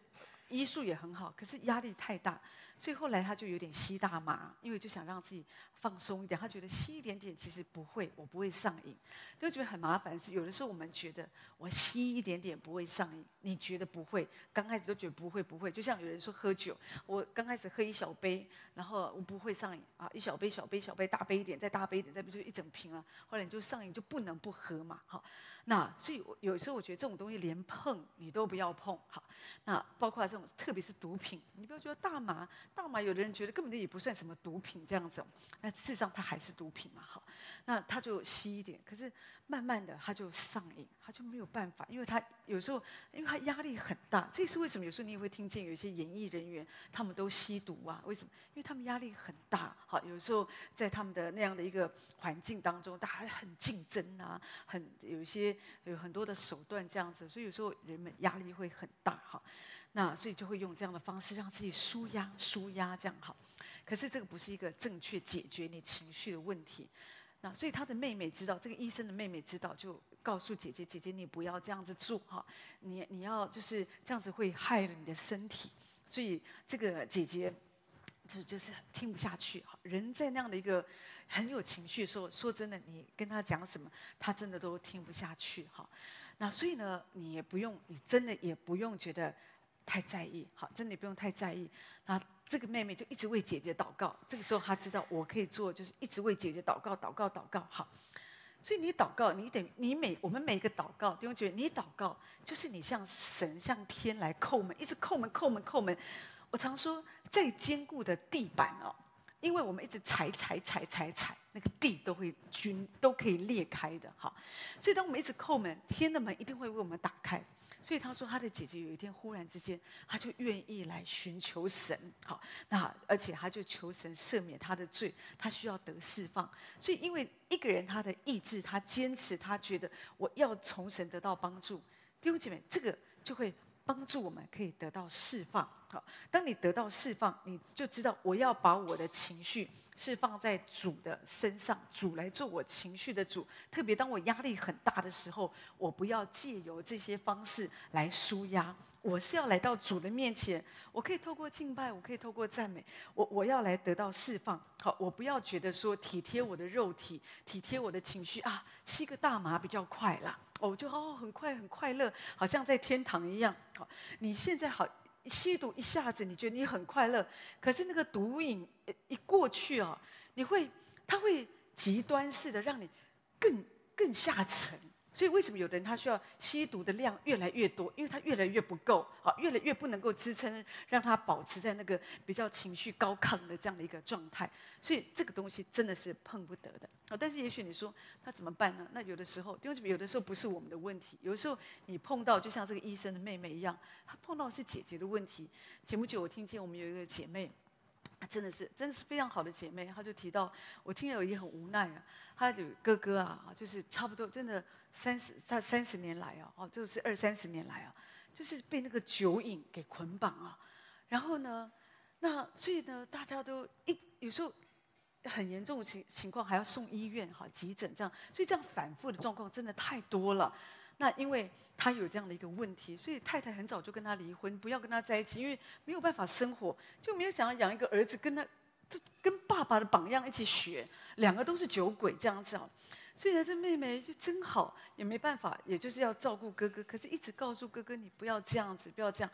医术也很好，可是压力太大。所以后来他就有点吸大麻，因为就想让自己放松一点。他觉得吸一点点其实不会，我不会上瘾。就觉得很麻烦是，有的时候我们觉得我吸一点点不会上瘾，你觉得不会？刚开始都觉得不会不会。就像有人说喝酒，我刚开始喝一小杯，然后我不会上瘾啊，一小杯小杯小杯，大杯一点，再大杯一点，再不就一整瓶了。后来你就上瘾，就不能不喝嘛。好，那所以有时候我觉得这种东西连碰你都不要碰。好，那包括这种特别是毒品，你不要觉得大麻。大麻，有的人觉得根本就也不算什么毒品这样子，那事实上它还是毒品嘛，好，那他就吸一点，可是慢慢的他就上瘾，他就没有办法，因为他有时候因为他压力很大，这也是为什么？有时候你也会听见有一些演艺人员他们都吸毒啊，为什么？因为他们压力很大，好，有时候在他们的那样的一个环境当中，大家很竞争啊，很有一些有很多的手段这样子，所以有时候人们压力会很大，哈。那所以就会用这样的方式让自己舒压、舒压这样好，可是这个不是一个正确解决你情绪的问题。那所以他的妹妹知道，这个医生的妹妹知道，就告诉姐姐：“姐姐，你不要这样子做哈，你你要就是这样子会害了你的身体。”所以这个姐姐就就是听不下去。人在那样的一个很有情绪的时候，说真的，你跟他讲什么，他真的都听不下去哈。那所以呢，你也不用，你真的也不用觉得。太在意，好，真的不用太在意。那这个妹妹就一直为姐姐祷告。这个时候她知道，我可以做，就是一直为姐姐祷告，祷告，祷告。好，所以你祷告，你得你每我们每一个祷告，弟兄姐妹，你祷告就是你向神向天来叩门，一直叩门叩门叩门。我常说，再坚固的地板哦，因为我们一直踩踩踩踩踩，那个地都会均都可以裂开的哈。所以当我们一直叩门，天的门一定会为我们打开。所以他说，他的姐姐有一天忽然之间，他就愿意来寻求神，好，那而且他就求神赦免他的罪，他需要得释放。所以因为一个人他的意志，他坚持，他觉得我要从神得到帮助，弟兄姐妹，这个就会帮助我们可以得到释放。好，当你得到释放，你就知道我要把我的情绪。释放在主的身上，主来做我情绪的主。特别当我压力很大的时候，我不要借由这些方式来纾压。我是要来到主的面前，我可以透过敬拜，我可以透过赞美，我我要来得到释放。好，我不要觉得说体贴我的肉体，体贴我的情绪啊，吸个大麻比较快啦。哦，就哦很快很快乐，好像在天堂一样。好，你现在好。吸毒一下子，你觉得你很快乐，可是那个毒瘾一过去啊，你会，它会极端式的让你更更下沉。所以为什么有的人他需要吸毒的量越来越多？因为他越来越不够，好，越来越不能够支撑，让他保持在那个比较情绪高亢的这样的一个状态。所以这个东西真的是碰不得的啊！但是也许你说那怎么办呢？那有的时候，为有的时候不是我们的问题？有的时候你碰到就像这个医生的妹妹一样，她碰到是姐姐的问题。前不久我听见我们有一个姐妹。真的是，真的是非常好的姐妹。她就提到，我听了也很无奈啊。她有哥哥啊，就是差不多真的三十，他三十年来啊，哦，就是二三十年来啊，就是被那个酒瘾给捆绑啊。然后呢，那所以呢，大家都一有时候很严重的情情况还要送医院哈，急诊这样，所以这样反复的状况真的太多了。那因为他有这样的一个问题，所以太太很早就跟他离婚，不要跟他在一起，因为没有办法生活，就没有想要养一个儿子跟他，就跟爸爸的榜样一起学，两个都是酒鬼这样子啊。所以呢，这妹妹就真好，也没办法，也就是要照顾哥哥，可是一直告诉哥哥你不要这样子，不要这样，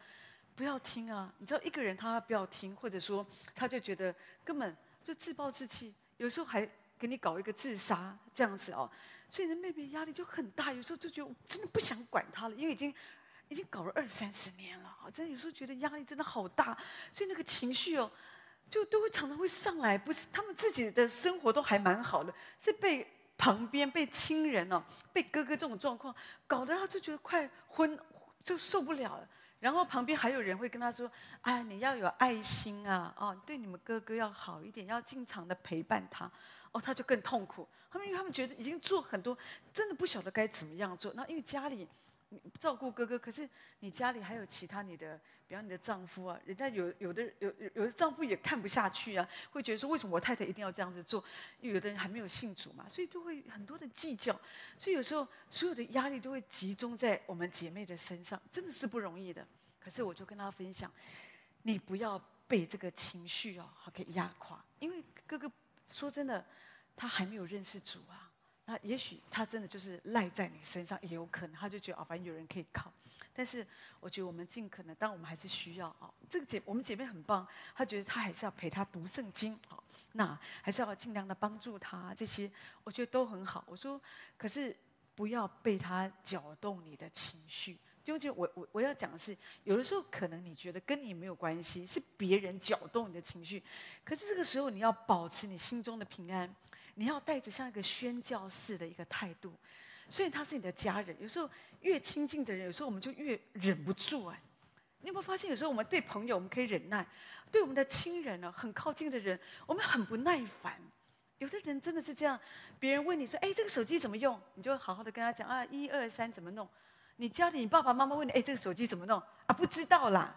不要听啊。你知道一个人他不要听，或者说他就觉得根本就自暴自弃，有时候还给你搞一个自杀这样子哦。所以呢，妹妹压力就很大，有时候就觉得我真的不想管她了，因为已经已经搞了二三十年了，真的有时候觉得压力真的好大，所以那个情绪哦，就都会常常会上来。不是他们自己的生活都还蛮好的，是被旁边被亲人哦，被哥哥这种状况搞得他就觉得快昏，就受不了了。然后旁边还有人会跟他说：“哎，你要有爱心啊，哦，对你们哥哥要好一点，要经常的陪伴他。”哦，他就更痛苦。他们因为他们觉得已经做很多，真的不晓得该怎么样做。那因为家里你照顾哥哥，可是你家里还有其他你的，比方你的丈夫啊，人家有有的有有的丈夫也看不下去啊，会觉得说为什么我太太一定要这样子做？因为有的人还没有信主嘛，所以都会很多的计较。所以有时候所有的压力都会集中在我们姐妹的身上，真的是不容易的。可是我就跟他分享，你不要被这个情绪哦给压垮，因为哥哥说真的。他还没有认识主啊，那也许他真的就是赖在你身上，也有可能他就觉得啊，反正有人可以靠。但是我觉得我们尽可能，当我们还是需要啊，这个姐我们姐妹很棒，她觉得她还是要陪她读圣经啊，那还是要尽量的帮助她这些，我觉得都很好。我说，可是不要被他搅动你的情绪。就就我我我要讲的是，有的时候可能你觉得跟你没有关系，是别人搅动你的情绪，可是这个时候你要保持你心中的平安。你要带着像一个宣教士的一个态度，所以他是你的家人。有时候越亲近的人，有时候我们就越忍不住哎。你有没有发现，有时候我们对朋友我们可以忍耐，对我们的亲人呢，很靠近的人，我们很不耐烦。有的人真的是这样，别人问你说：“哎，这个手机怎么用？”你就好好的跟他讲啊，一二三怎么弄。你家里你爸爸妈妈问你：“哎，这个手机怎么弄？”啊，不知道啦。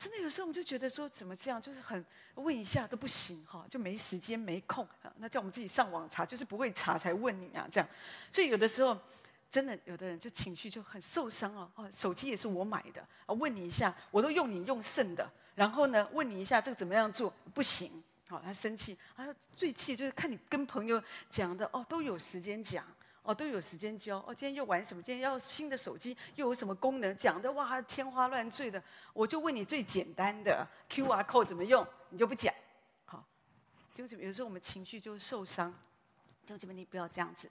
真的有时候我们就觉得说怎么这样，就是很问一下都不行哈，就没时间没空，那叫我们自己上网查，就是不会查才问你啊这样。所以有的时候真的有的人就情绪就很受伤哦，哦，手机也是我买的啊，问你一下我都用你用剩的，然后呢问你一下这个怎么样做不行，好他生气，他最气就是看你跟朋友讲的哦都有时间讲。哦，都有时间教哦。今天又玩什么？今天要新的手机，又有什么功能？讲的哇，天花乱坠的。我就问你最简单的 QR code 怎么用，你就不讲。好，就是有时候我们情绪就受伤。弟兄姐妹，你不要这样子。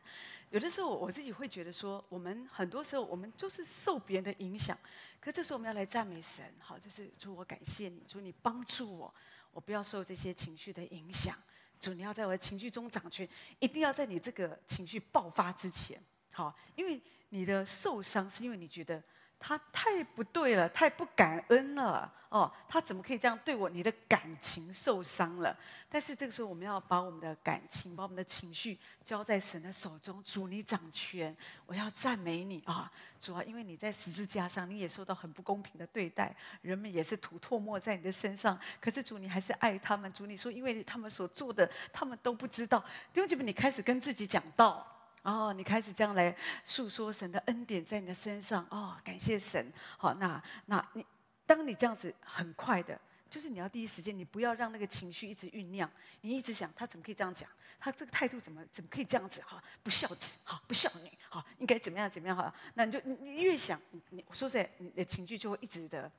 有的时候我自己会觉得说，我们很多时候我们就是受别人的影响，可这时候我们要来赞美神，好，就是主我感谢你，主你帮助我，我不要受这些情绪的影响。主你要在我的情绪中掌权，一定要在你这个情绪爆发之前，好，因为你的受伤是因为你觉得。他太不对了，太不感恩了哦！他怎么可以这样对我？你的感情受伤了。但是这个时候，我们要把我们的感情、把我们的情绪交在神的手中。主，你掌权，我要赞美你啊！主啊，因为你在十字架上，你也受到很不公平的对待，人们也是吐唾沫在你的身上。可是主，你还是爱他们。主，你说，因为他们所做的，他们都不知道。弟兄姐妹，你开始跟自己讲道。哦，你开始这样来诉说神的恩典在你的身上哦，感谢神。好，那那你当你这样子很快的，就是你要第一时间，你不要让那个情绪一直酝酿，你一直想他怎么可以这样讲，他这个态度怎么怎么可以这样子哈，不孝子哈，不孝女哈，应该怎么样怎么样哈？那你就你越想，你你说实在，你的情绪就会一直的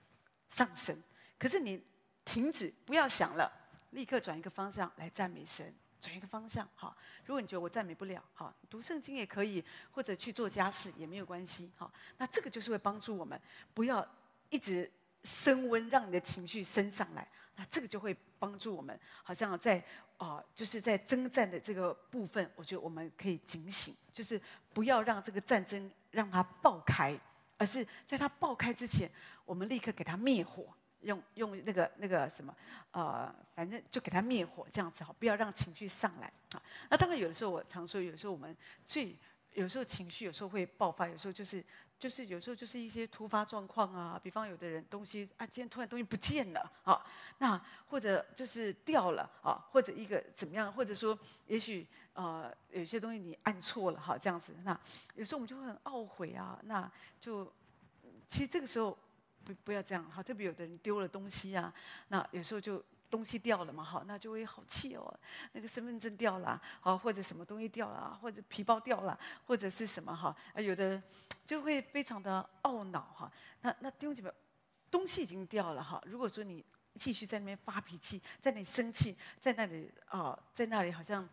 上升。可是你停止，不要想了，立刻转一个方向来赞美神。转一个方向，好。如果你觉得我赞美不了，好，读圣经也可以，或者去做家事也没有关系，好。那这个就是会帮助我们，不要一直升温，让你的情绪升上来。那这个就会帮助我们，好像在啊、就是在征战的这个部分，我觉得我们可以警醒，就是不要让这个战争让它爆开，而是在它爆开之前，我们立刻给它灭火。用用那个那个什么，呃，反正就给他灭火这样子哈，不要让情绪上来啊。那当然有的时候我常说，有时候我们最有时候情绪有时候会爆发，有时候就是就是有时候就是一些突发状况啊。比方有的人东西啊，今天突然东西不见了啊，那或者就是掉了啊，或者一个怎么样，或者说也许呃有些东西你按错了哈，这样子。那有时候我们就会很懊悔啊，那就其实这个时候。不要这样哈，特别有的人丢了东西啊，那有时候就东西掉了嘛，好，那就会好气哦。那个身份证掉了，好，或者什么东西掉了，或者皮包掉了，或者是什么哈，有的就会非常的懊恼哈。那那弟兄姐妹，东西已经掉了哈。如果说你继续在那边发脾气，在那里生气，在那里啊，在那里好像。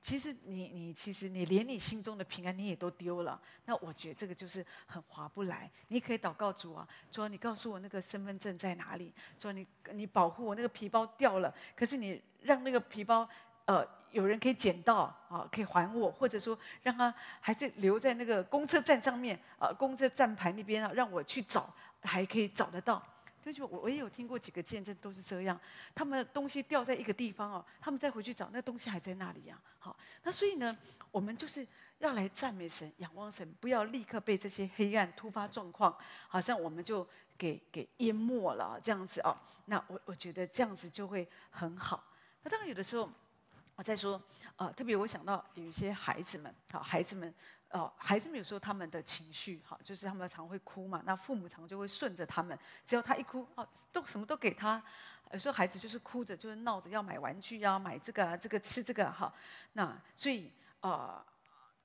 其实你你其实你连你心中的平安你也都丢了，那我觉得这个就是很划不来。你可以祷告主啊，主啊，你告诉我那个身份证在哪里？主啊，你你保护我那个皮包掉了，可是你让那个皮包呃有人可以捡到啊，可以还我，或者说让他还是留在那个公车站上面啊，公车站牌那边啊，让我去找还可以找得到。就是我我也有听过几个见证，都是这样。他们东西掉在一个地方哦，他们再回去找，那东西还在那里呀。好，那所以呢，我们就是要来赞美神、仰望神，不要立刻被这些黑暗突发状况，好像我们就给给淹没了这样子哦。那我我觉得这样子就会很好。那当然有的时候，我在说，呃，特别我想到有一些孩子们，好，孩子们。哦，孩子们有时候他们的情绪，哈，就是他们常会哭嘛。那父母常就会顺着他们，只要他一哭，哦，都什么都给他。有时候孩子就是哭着，就是闹着要买玩具啊，买这个啊，这个吃这个哈。那所以啊，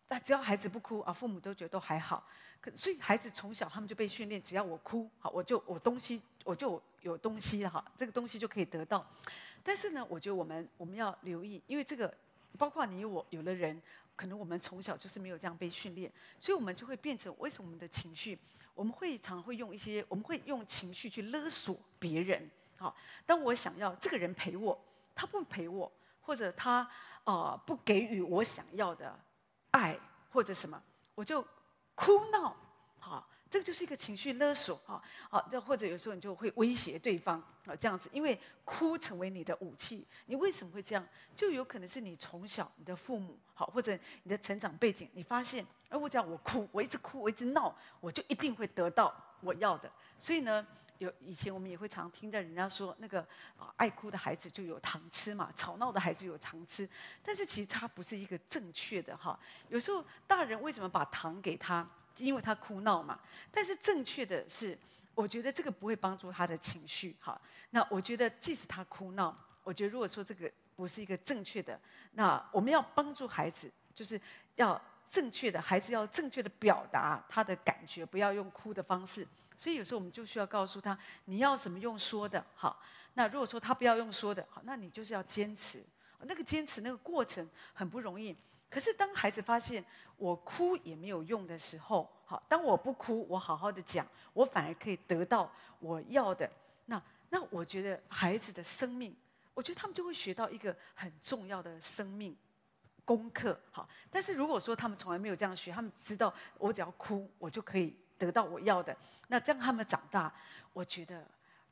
那只要孩子不哭啊，父母都觉得都还好。可所以孩子从小他们就被训练，只要我哭，好，我就我东西我就有东西哈，这个东西就可以得到。但是呢，我觉得我们我们要留意，因为这个包括你我有的人。可能我们从小就是没有这样被训练，所以我们就会变成为什么我们的情绪，我们会常会用一些，我们会用情绪去勒索别人。好，当我想要这个人陪我，他不陪我，或者他啊、呃、不给予我想要的爱或者什么，我就哭闹。好。这个就是一个情绪勒索啊，好，这或者有时候你就会威胁对方啊，这样子，因为哭成为你的武器。你为什么会这样？就有可能是你从小你的父母好，或者你的成长背景，你发现，哎，我讲我哭，我一直哭，我一直闹，我就一定会得到我要的。所以呢，有以前我们也会常听到人家说，那个啊，爱哭的孩子就有糖吃嘛，吵闹的孩子有糖吃。但是其实它不是一个正确的哈。有时候大人为什么把糖给他？因为他哭闹嘛，但是正确的是，我觉得这个不会帮助他的情绪。好，那我觉得即使他哭闹，我觉得如果说这个不是一个正确的，那我们要帮助孩子，就是要正确的，孩子要正确的表达他的感觉，不要用哭的方式。所以有时候我们就需要告诉他，你要怎么用说的。好，那如果说他不要用说的，好，那你就是要坚持。那个坚持那个过程很不容易。可是当孩子发现我哭也没有用的时候，好，当我不哭，我好好的讲，我反而可以得到我要的。那那我觉得孩子的生命，我觉得他们就会学到一个很重要的生命功课。好，但是如果说他们从来没有这样学，他们知道我只要哭，我就可以得到我要的。那这样他们长大，我觉得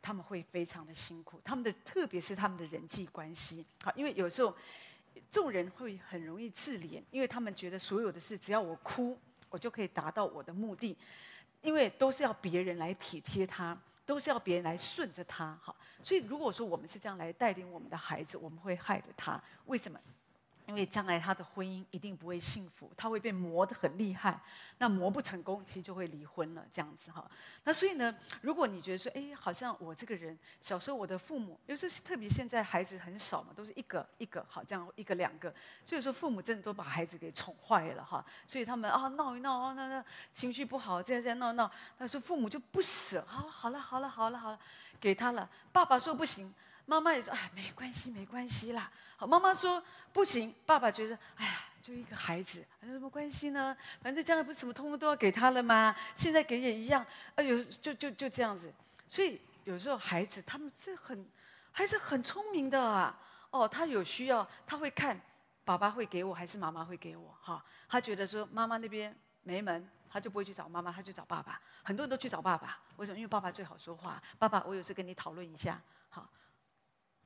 他们会非常的辛苦。他们的特别是他们的人际关系，好，因为有时候众人会很容易自怜，因为他们觉得所有的事只要我哭，我就可以达到我的目的，因为都是要别人来体贴他。都是要别人来顺着他，哈，所以如果说我们是这样来带领我们的孩子，我们会害了他。为什么？因为将来他的婚姻一定不会幸福，他会被磨得很厉害。那磨不成功，其实就会离婚了，这样子哈。那所以呢，如果你觉得说，哎，好像我这个人小时候我的父母，有时候特别现在孩子很少嘛，都是一个一个好这样一个两个，所以说父母真的都把孩子给宠坏了哈。所以他们啊闹一闹啊，那那情绪不好，这样这样闹闹，那时候父母就不舍，好，好了好了好了好了，给他了。爸爸说不行。妈妈也说：“哎，没关系，没关系啦。”好，妈妈说：“不行。”爸爸觉得：“哎呀，就一个孩子，有什么关系呢？反正将来不是什么通通都要给他了吗？现在给也一样。哎呦，就就就这样子。所以有时候孩子他们这很，孩子很聪明的啊。哦，他有需要，他会看爸爸会给我还是妈妈会给我。哈，他觉得说妈妈那边没门，他就不会去找妈妈，他去找爸爸。很多人都去找爸爸，为什么？因为爸爸最好说话。爸爸，我有事跟你讨论一下。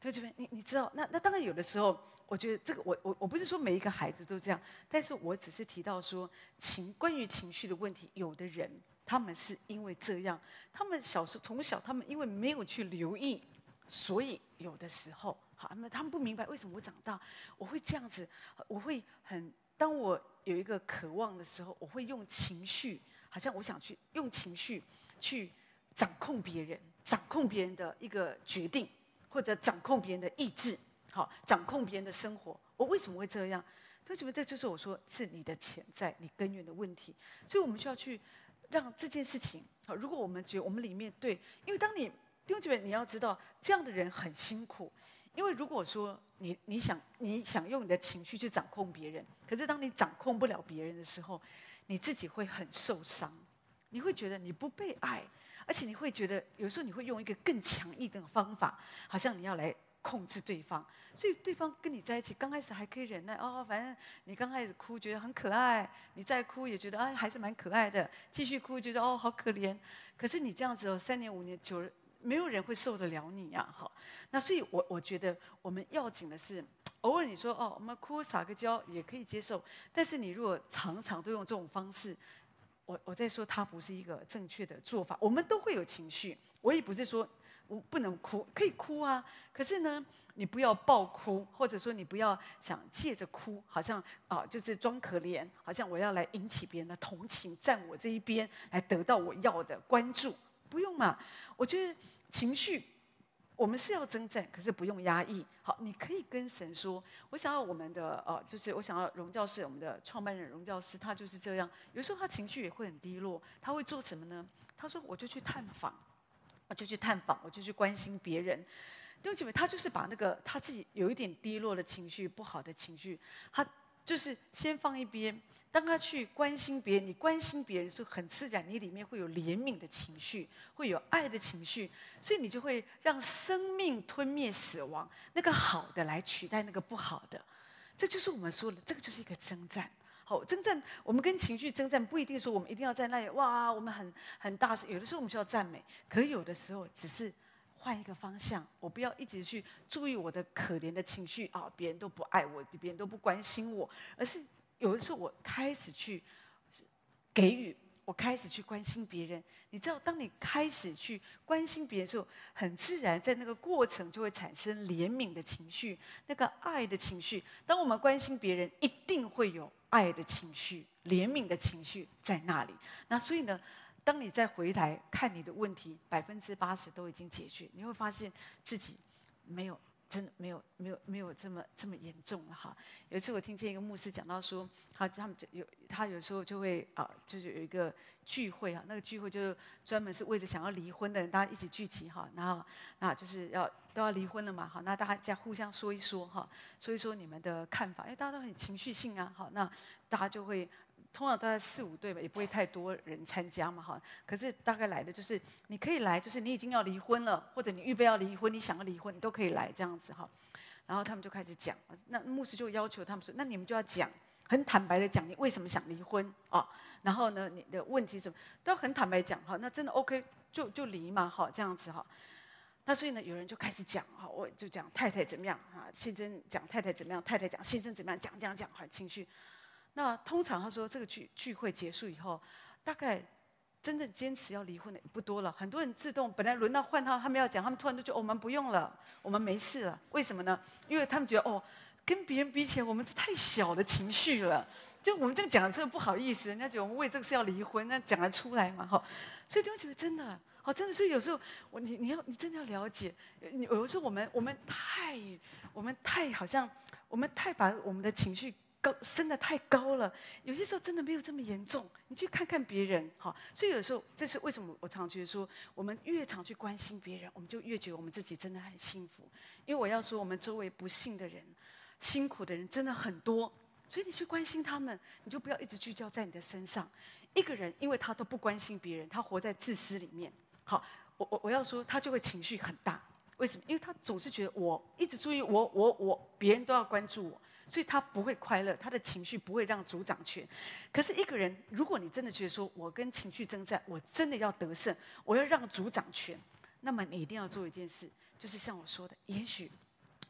好。对这边，你你知道，那那当然有的时候，我觉得这个我我我不是说每一个孩子都这样，但是我只是提到说情关于情绪的问题，有的人他们是因为这样，他们小时候从小他们因为没有去留意，所以有的时候，好，那么他们不明白为什么我长大我会这样子，我会很当我有一个渴望的时候，我会用情绪，好像我想去用情绪去掌控别人，掌控别人的一个决定。或者掌控别人的意志，好，掌控别人的生活。我为什么会这样？为什么这就是我说是你的潜在、你根源的问题？所以我们需要去让这件事情好。如果我们觉得我们里面对，因为当你弟兄姐妹，你要知道这样的人很辛苦。因为如果说你你想你想用你的情绪去掌控别人，可是当你掌控不了别人的时候，你自己会很受伤，你会觉得你不被爱。而且你会觉得，有时候你会用一个更强硬的方法，好像你要来控制对方。所以对方跟你在一起，刚开始还可以忍耐哦，反正你刚开始哭觉得很可爱，你再哭也觉得啊还是蛮可爱的，继续哭觉得哦好可怜。可是你这样子哦，三年五年久了，没有人会受得了你呀，好。那所以我我觉得我们要紧的是，偶尔你说哦我们哭撒个娇也可以接受，但是你如果常常都用这种方式。我我在说，它不是一个正确的做法。我们都会有情绪，我也不是说我不能哭，可以哭啊。可是呢，你不要爆哭，或者说你不要想借着哭，好像啊，就是装可怜，好像我要来引起别人的同情，站我这一边，来得到我要的关注。不用嘛，我觉得情绪。我们是要征战，可是不用压抑。好，你可以跟神说：“我想要我们的呃，就是我想要荣教师，我们的创办人荣教师，他就是这样。有时候他情绪也会很低落，他会做什么呢？他说：我就去探访，我就去探访，我就去关心别人。弟兄姐妹，他就是把那个他自己有一点低落的情绪、不好的情绪，他。”就是先放一边，当他去关心别人，你关心别人是很自然，你里面会有怜悯的情绪，会有爱的情绪，所以你就会让生命吞灭死亡，那个好的来取代那个不好的，这就是我们说的，这个就是一个征战。好，征战，我们跟情绪征战，不一定说我们一定要在那里哇，我们很很大声，有的时候我们需要赞美，可有的时候只是。换一个方向，我不要一直去注意我的可怜的情绪啊！别人都不爱我，别人都不关心我，而是有一次我开始去给予，我开始去关心别人。你知道，当你开始去关心别人的时候，很自然在那个过程就会产生怜悯的情绪，那个爱的情绪。当我们关心别人，一定会有爱的情绪、怜悯的情绪在那里。那所以呢？当你再回来看你的问题，百分之八十都已经解决，你会发现自己没有真的没有没有没有这么这么严重了哈。有一次我听见一个牧师讲到说，他他们就有他有时候就会啊，就是有一个聚会啊，那个聚会就是专门是为了想要离婚的人，大家一起聚集哈，然后那就是要都要离婚了嘛，好，那大家互相说一说哈，说一说你们的看法，因为大家都很情绪性啊，好，那大家就会。通常大概四五对吧，也不会太多人参加嘛，哈。可是大概来的就是，你可以来，就是你已经要离婚了，或者你预备要离婚，你想要离婚，你都可以来这样子哈。然后他们就开始讲，那牧师就要求他们说，那你们就要讲，很坦白的讲，你为什么想离婚啊？然后呢，你的问题什么，都要很坦白讲哈。那真的 OK，就就离嘛，哈，这样子哈。那所以呢，有人就开始讲哈，我就讲太太怎么样啊，先生讲太太怎么样，太太讲先生怎么样，讲讲讲，很情绪。那通常他说这个聚聚会结束以后，大概真正坚持要离婚的不多了。很多人自动本来轮到换他，他们要讲，他们突然就觉得我们不用了，我们没事了。为什么呢？因为他们觉得哦，跟别人比起来，我们这太小的情绪了。就我们这个讲的这个不好意思，人家觉得我们为这个事要离婚，那讲得出来嘛？哈，所以弟兄姐妹真的，好真的。所以有时候我你你要你真的要了解，有时候我们我们太我们太好像我们太把我们的情绪。高升得太高了，有些时候真的没有这么严重。你去看看别人，哈，所以有时候这是为什么我常觉得说，我们越常去关心别人，我们就越觉得我们自己真的很幸福。因为我要说，我们周围不幸的人、辛苦的人真的很多，所以你去关心他们，你就不要一直聚焦在你的身上。一个人，因为他都不关心别人，他活在自私里面。好，我我我要说，他就会情绪很大。为什么？因为他总是觉得我一直注意我我我，别人都要关注我。所以他不会快乐，他的情绪不会让主掌权。可是一个人，如果你真的觉得说，我跟情绪征战，我真的要得胜，我要让主掌权，那么你一定要做一件事，就是像我说的，也许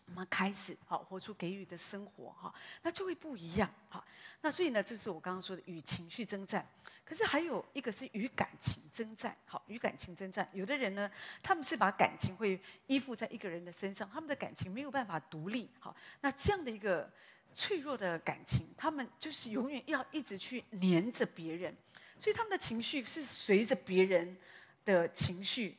我们开始好活出给予的生活哈，那就会不一样哈。那所以呢，这是我刚刚说的与情绪征战。可是还有一个是与感情征战，好，与感情征战。有的人呢，他们是把感情会依附在一个人的身上，他们的感情没有办法独立，好，那这样的一个脆弱的感情，他们就是永远要一直去黏着别人，所以他们的情绪是随着别人的情绪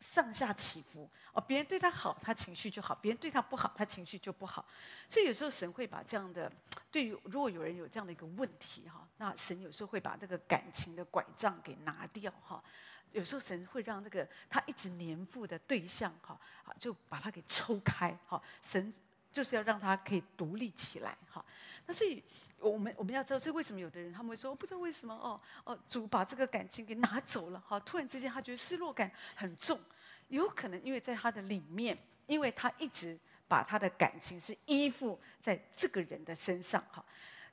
上下起伏。哦，别人对他好，他情绪就好；别人对他不好，他情绪就不好。所以有时候神会把这样的，对于如果有人有这样的一个问题哈，那神有时候会把这个感情的拐杖给拿掉哈。有时候神会让那个他一直黏附的对象哈，就把他给抽开哈。神就是要让他可以独立起来哈。那所以我们我们要知道，这为什么有的人他们会说，我不知道为什么哦哦，主把这个感情给拿走了哈。突然之间他觉得失落感很重。有可能因为在他的里面，因为他一直把他的感情是依附在这个人的身上，哈。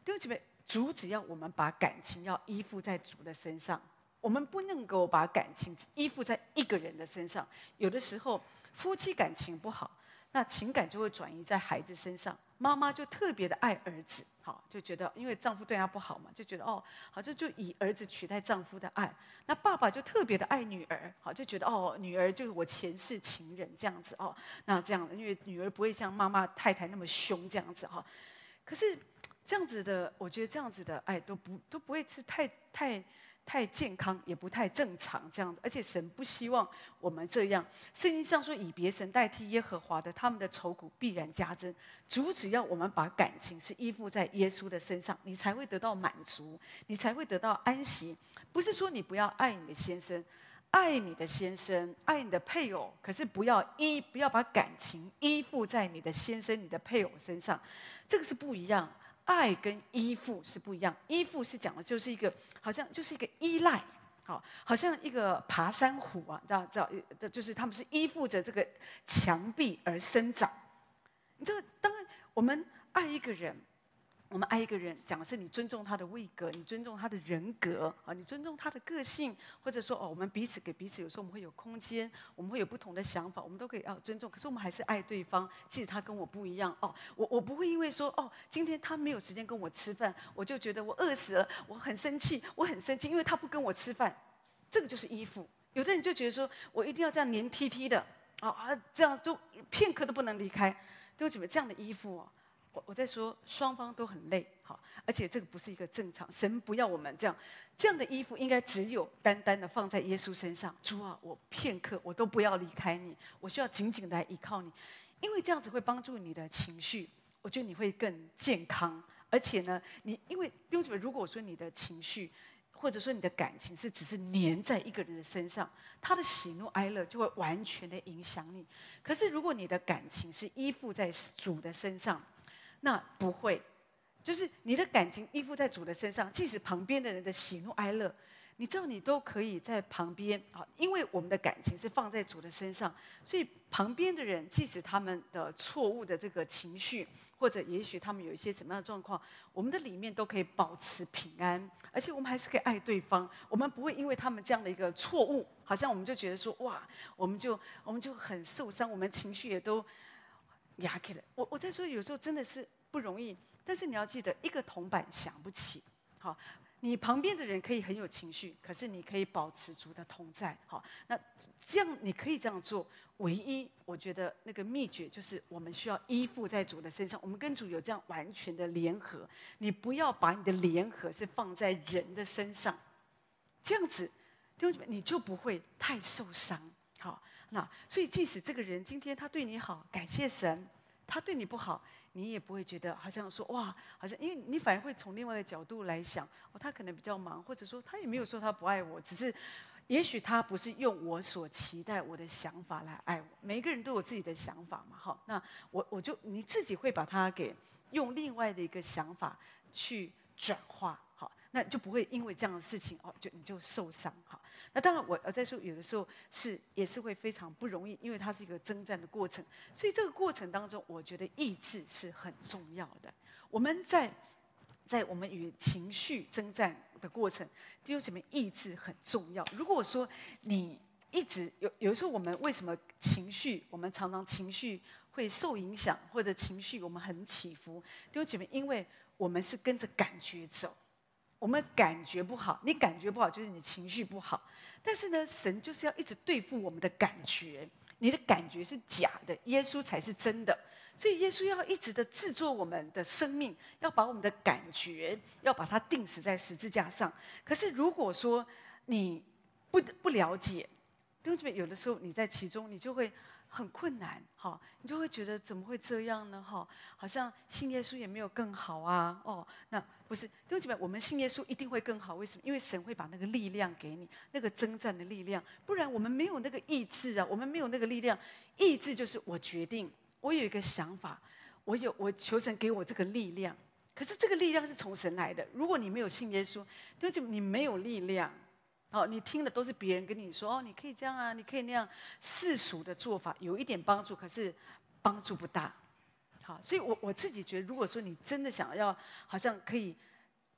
弟兄姐妹，主只要我们把感情要依附在主的身上，我们不能够把感情依附在一个人的身上。有的时候夫妻感情不好，那情感就会转移在孩子身上。妈妈就特别的爱儿子，好，就觉得因为丈夫对她不好嘛，就觉得哦，好像就以儿子取代丈夫的爱。那爸爸就特别的爱女儿，好，就觉得哦，女儿就是我前世情人这样子哦。那这样，因为女儿不会像妈妈太太那么凶这样子哈。可是这样子的，我觉得这样子的爱都不都不会是太太。太健康也不太正常，这样子，而且神不希望我们这样。圣经上说，以别神代替耶和华的，他们的愁苦必然加增。主只要我们把感情是依附在耶稣的身上，你才会得到满足，你才会得到安息。不是说你不要爱你的先生，爱你的先生，爱你的配偶，可是不要依，不要把感情依附在你的先生、你的配偶身上，这个是不一样。爱跟依附是不一样，依附是讲的就是一个，好像就是一个依赖，好，好像一个爬山虎啊，知道知道，就是他们是依附着这个墙壁而生长。你这个当然，我们爱一个人。我们爱一个人，讲的是你尊重他的位格，你尊重他的人格啊，你尊重他的个性，或者说哦，我们彼此给彼此，有时候我们会有空间，我们会有不同的想法，我们都可以要尊重。可是我们还是爱对方，即使他跟我不一样哦，我我不会因为说哦，今天他没有时间跟我吃饭，我就觉得我饿死了，我很生气，我很生气，因为他不跟我吃饭，这个就是依附。有的人就觉得说我一定要这样黏贴贴的啊啊，这样都片刻都不能离开，都觉得这样的依附哦。我我在说双方都很累，好，而且这个不是一个正常。神不要我们这样，这样的衣服应该只有单单的放在耶稣身上。主啊，我片刻我都不要离开你，我需要紧紧的来依靠你。因为这样子会帮助你的情绪，我觉得你会更健康。而且呢，你因为弟兄姊妹，如果说你的情绪，或者说你的感情是只是黏在一个人的身上，他的喜怒哀乐就会完全的影响你。可是如果你的感情是依附在主的身上，那不会，就是你的感情依附在主的身上，即使旁边的人的喜怒哀乐。你知道，你都可以在旁边啊，因为我们的感情是放在主的身上，所以旁边的人，即使他们的错误的这个情绪，或者也许他们有一些什么样的状况，我们的里面都可以保持平安，而且我们还是可以爱对方。我们不会因为他们这样的一个错误，好像我们就觉得说哇，我们就我们就很受伤，我们情绪也都压起来。我我在说，有时候真的是不容易，但是你要记得，一个铜板想不起，好。你旁边的人可以很有情绪，可是你可以保持主的同在，好，那这样你可以这样做。唯一我觉得那个秘诀就是，我们需要依附在主的身上，我们跟主有这样完全的联合。你不要把你的联合是放在人的身上，这样子，弟兄姊妹，你就不会太受伤。好，那所以即使这个人今天他对你好，感谢神；他对你不好。你也不会觉得好像说哇，好像因为你反而会从另外一个角度来想，哦，他可能比较忙，或者说他也没有说他不爱我，只是也许他不是用我所期待我的想法来爱我。每个人都有自己的想法嘛，好，那我我就你自己会把它给用另外的一个想法去转化，那就不会因为这样的事情哦，就你就受伤，哈。那当然，我我在说，有的时候是也是会非常不容易，因为它是一个征战的过程。所以这个过程当中，我觉得意志是很重要的。我们在在我们与情绪征战的过程，就有什么意志很重要。如果说你一直有有的时候，我们为什么情绪，我们常常情绪会受影响，或者情绪我们很起伏，就有姐妹？因为我们是跟着感觉走。我们感觉不好，你感觉不好就是你情绪不好。但是呢，神就是要一直对付我们的感觉，你的感觉是假的，耶稣才是真的。所以耶稣要一直的制作我们的生命，要把我们的感觉要把它钉死在十字架上。可是如果说你不不了解，弟兄姊妹，有的时候你在其中，你就会。很困难，哈，你就会觉得怎么会这样呢？哈，好像信耶稣也没有更好啊。哦，那不是，弟兄姊妹，我们信耶稣一定会更好。为什么？因为神会把那个力量给你，那个征战的力量。不然我们没有那个意志啊，我们没有那个力量。意志就是我决定，我有一个想法，我有我求神给我这个力量。可是这个力量是从神来的。如果你没有信耶稣，弟兄姊妹，你没有力量。哦，你听的都是别人跟你说哦，你可以这样啊，你可以那样，世俗的做法有一点帮助，可是帮助不大。好，所以我我自己觉得，如果说你真的想要，好像可以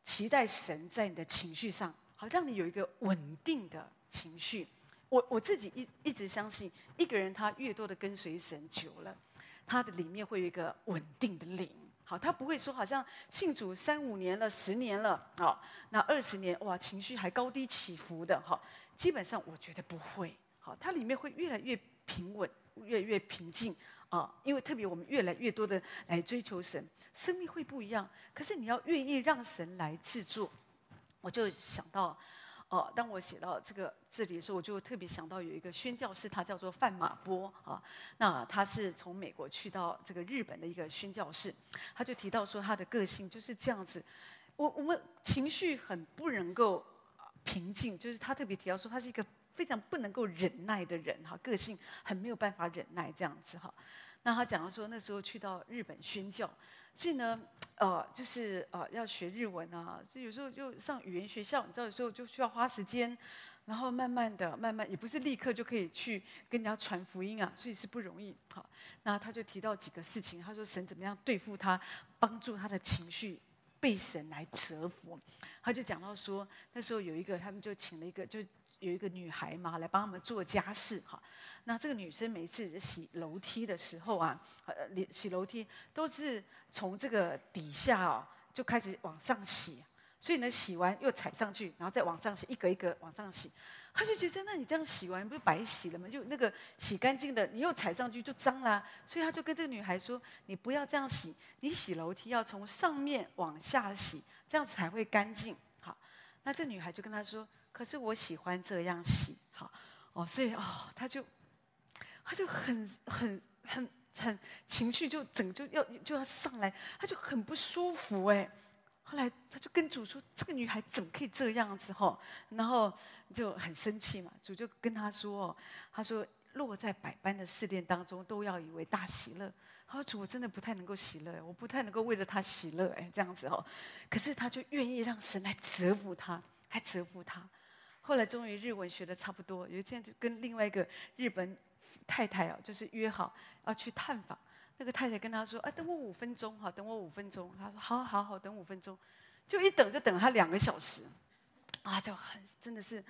期待神在你的情绪上，好让你有一个稳定的情绪。我我自己一一直相信，一个人他越多的跟随神久了，他的里面会有一个稳定的灵。好，他不会说好像信主三五年了、十年了，好，那二十年哇，情绪还高低起伏的，哈，基本上我觉得不会，好，它里面会越来越平稳，越来越平静啊，因为特别我们越来越多的来追求神，生命会不一样。可是你要愿意让神来制作，我就想到。哦，当我写到这个这里的时候，我就特别想到有一个宣教士，他叫做范马波啊。那他是从美国去到这个日本的一个宣教士，他就提到说他的个性就是这样子。我我们情绪很不能够平静，就是他特别提到说他是一个非常不能够忍耐的人哈，个性很没有办法忍耐这样子哈。那他讲到说那时候去到日本宣教，所以呢。呃，就是呃，要学日文啊，所以有时候就上语言学校，你知道，有时候就需要花时间，然后慢慢的、慢慢，也不是立刻就可以去跟人家传福音啊，所以是不容易。好，那他就提到几个事情，他说神怎么样对付他，帮助他的情绪被神来折服。他就讲到说，那时候有一个，他们就请了一个，就有一个女孩嘛，来帮他们做家事哈。那这个女生每次洗楼梯的时候啊，呃，洗楼梯都是从这个底下哦就开始往上洗，所以呢，洗完又踩上去，然后再往上洗，一格一格往上洗。她就觉得，那你这样洗完不是白洗了吗？就那个洗干净的，你又踩上去就脏啦。所以她就跟这个女孩说：“你不要这样洗，你洗楼梯要从上面往下洗，这样才会干净。”好，那这女孩就跟她说：“可是我喜欢这样洗。”好，哦，所以哦，他就。他就很很很很情绪就整就要就要上来，他就很不舒服哎。后来他就跟主说：“这个女孩怎么可以这样子？”哈，然后就很生气嘛。主就跟他说：“他说落在百般的试炼当中，都要以为大喜乐。”他说：“主，我真的不太能够喜乐，我不太能够为了他喜乐。”哎，这样子哦。可是他就愿意让神来折服他，来折服他。后来终于日文学的差不多，有一天就跟另外一个日本太太哦，就是约好要去探访。那个太太跟他说：“哎，等我五分钟哈，等我五分钟。”他说：“好好好，等五分钟。”就一等就等他两个小时，啊，就很真的是，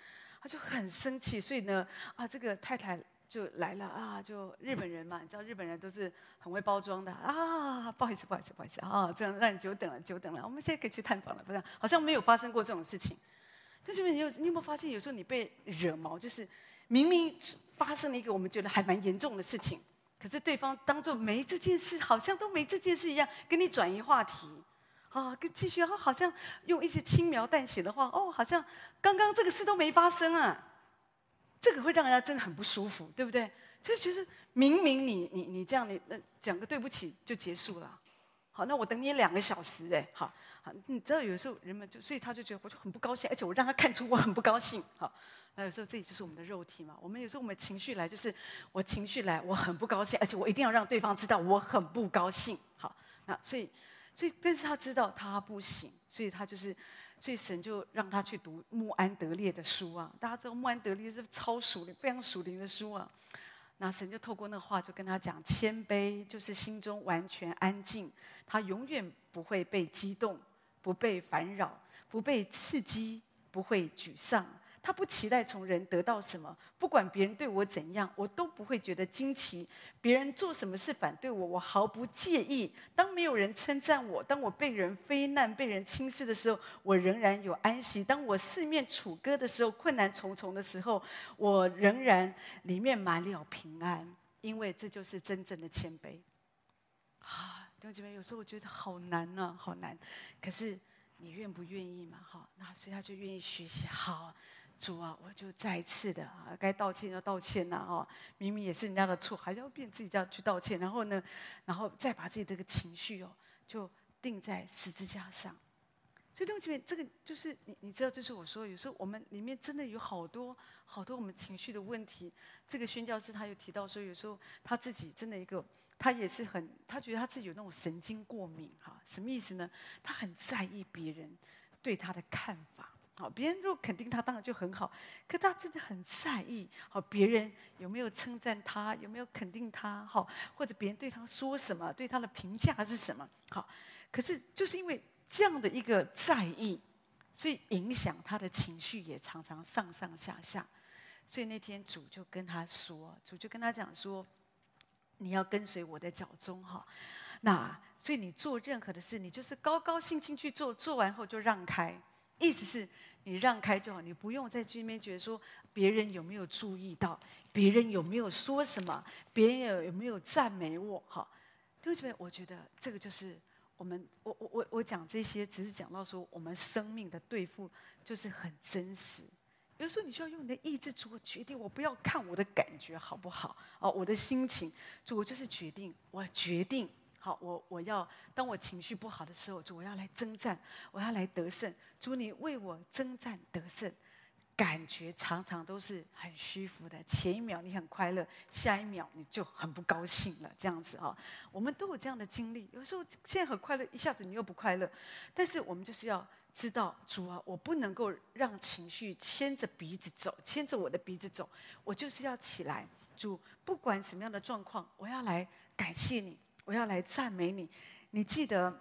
他就很生气。所以呢，啊，这个太太就来了啊，就日本人嘛，你知道日本人都是很会包装的啊。不好意思，不好意思，不好意思啊，这样让你久等了，久等了。我们现在可以去探访了，不是？好像没有发生过这种事情。但是你有你有没有发现，有时候你被惹毛，就是明明发生了一个我们觉得还蛮严重的事情。可是对方当做没这件事，好像都没这件事一样，跟你转移话题，啊，跟继续啊，好像用一些轻描淡写的话，哦，好像刚刚这个事都没发生啊，这个会让人家真的很不舒服，对不对？就是其实明明你你你这样，你那讲个对不起就结束了，好，那我等你两个小时，哎，好，好，你知道有时候人们就，所以他就觉得我就很不高兴，而且我让他看出我很不高兴，好。那有时候这里就是我们的肉体嘛。我们有时候我们情绪来，就是我情绪来，我很不高兴，而且我一定要让对方知道我很不高兴。好，那所以，所以，但是他知道他不行，所以他就是，所以神就让他去读穆安德烈的书啊。大家知道穆安德烈是超属灵、非常属灵的书啊。那神就透过那话，就跟他讲：谦卑就是心中完全安静，他永远不会被激动，不被烦扰，不被刺激，不会沮丧。他不期待从人得到什么，不管别人对我怎样，我都不会觉得惊奇。别人做什么事反对我，我毫不介意。当没有人称赞我，当我被人非难、被人轻视的时候，我仍然有安息。当我四面楚歌的时候，困难重重的时候，我仍然里面满了平安，因为这就是真正的谦卑。啊，弟兄姐妹，有时候我觉得好难呢、好难。可是你愿不愿意嘛？哈，那所以他就愿意学习。好。主啊，我就再一次的啊，该道歉要道歉呐，哦，明明也是人家的错，还要变自己家去道歉，然后呢，然后再把自己这个情绪哦，就定在十字架上。所以弟兄姐妹，这个就是你你知道，就是我说，有时候我们里面真的有好多好多我们情绪的问题。这个宣教师他有提到说，有时候他自己真的一个，他也是很，他觉得他自己有那种神经过敏哈，什么意思呢？他很在意别人对他的看法。好，别人如果肯定他，当然就很好。可他真的很在意，好，别人有没有称赞他，有没有肯定他，好，或者别人对他说什么，对他的评价是什么，好。可是就是因为这样的一个在意，所以影响他的情绪也常常上上下下。所以那天主就跟他说，主就跟他讲说，你要跟随我的脚踪，哈。那所以你做任何的事，你就是高高兴兴去做，做完后就让开。意思是你让开就好，你不用在这边觉得说别人有没有注意到，别人有没有说什么，别人有有没有赞美我？哈，对不起，我觉得这个就是我们，我我我我讲这些，只是讲到说我们生命的对付就是很真实。有时候你需要用你的意志做决定，我不要看我的感觉好不好？啊，我的心情，主，我就是决定，我决定。好，我我要当我情绪不好的时候，主，我要来征战，我要来得胜。主，你为我征战得胜，感觉常常都是很虚浮的。前一秒你很快乐，下一秒你就很不高兴了，这样子啊。我们都有这样的经历。有时候现在很快乐，一下子你又不快乐。但是我们就是要知道，主啊，我不能够让情绪牵着鼻子走，牵着我的鼻子走。我就是要起来，主，不管什么样的状况，我要来感谢你。我要来赞美你，你记得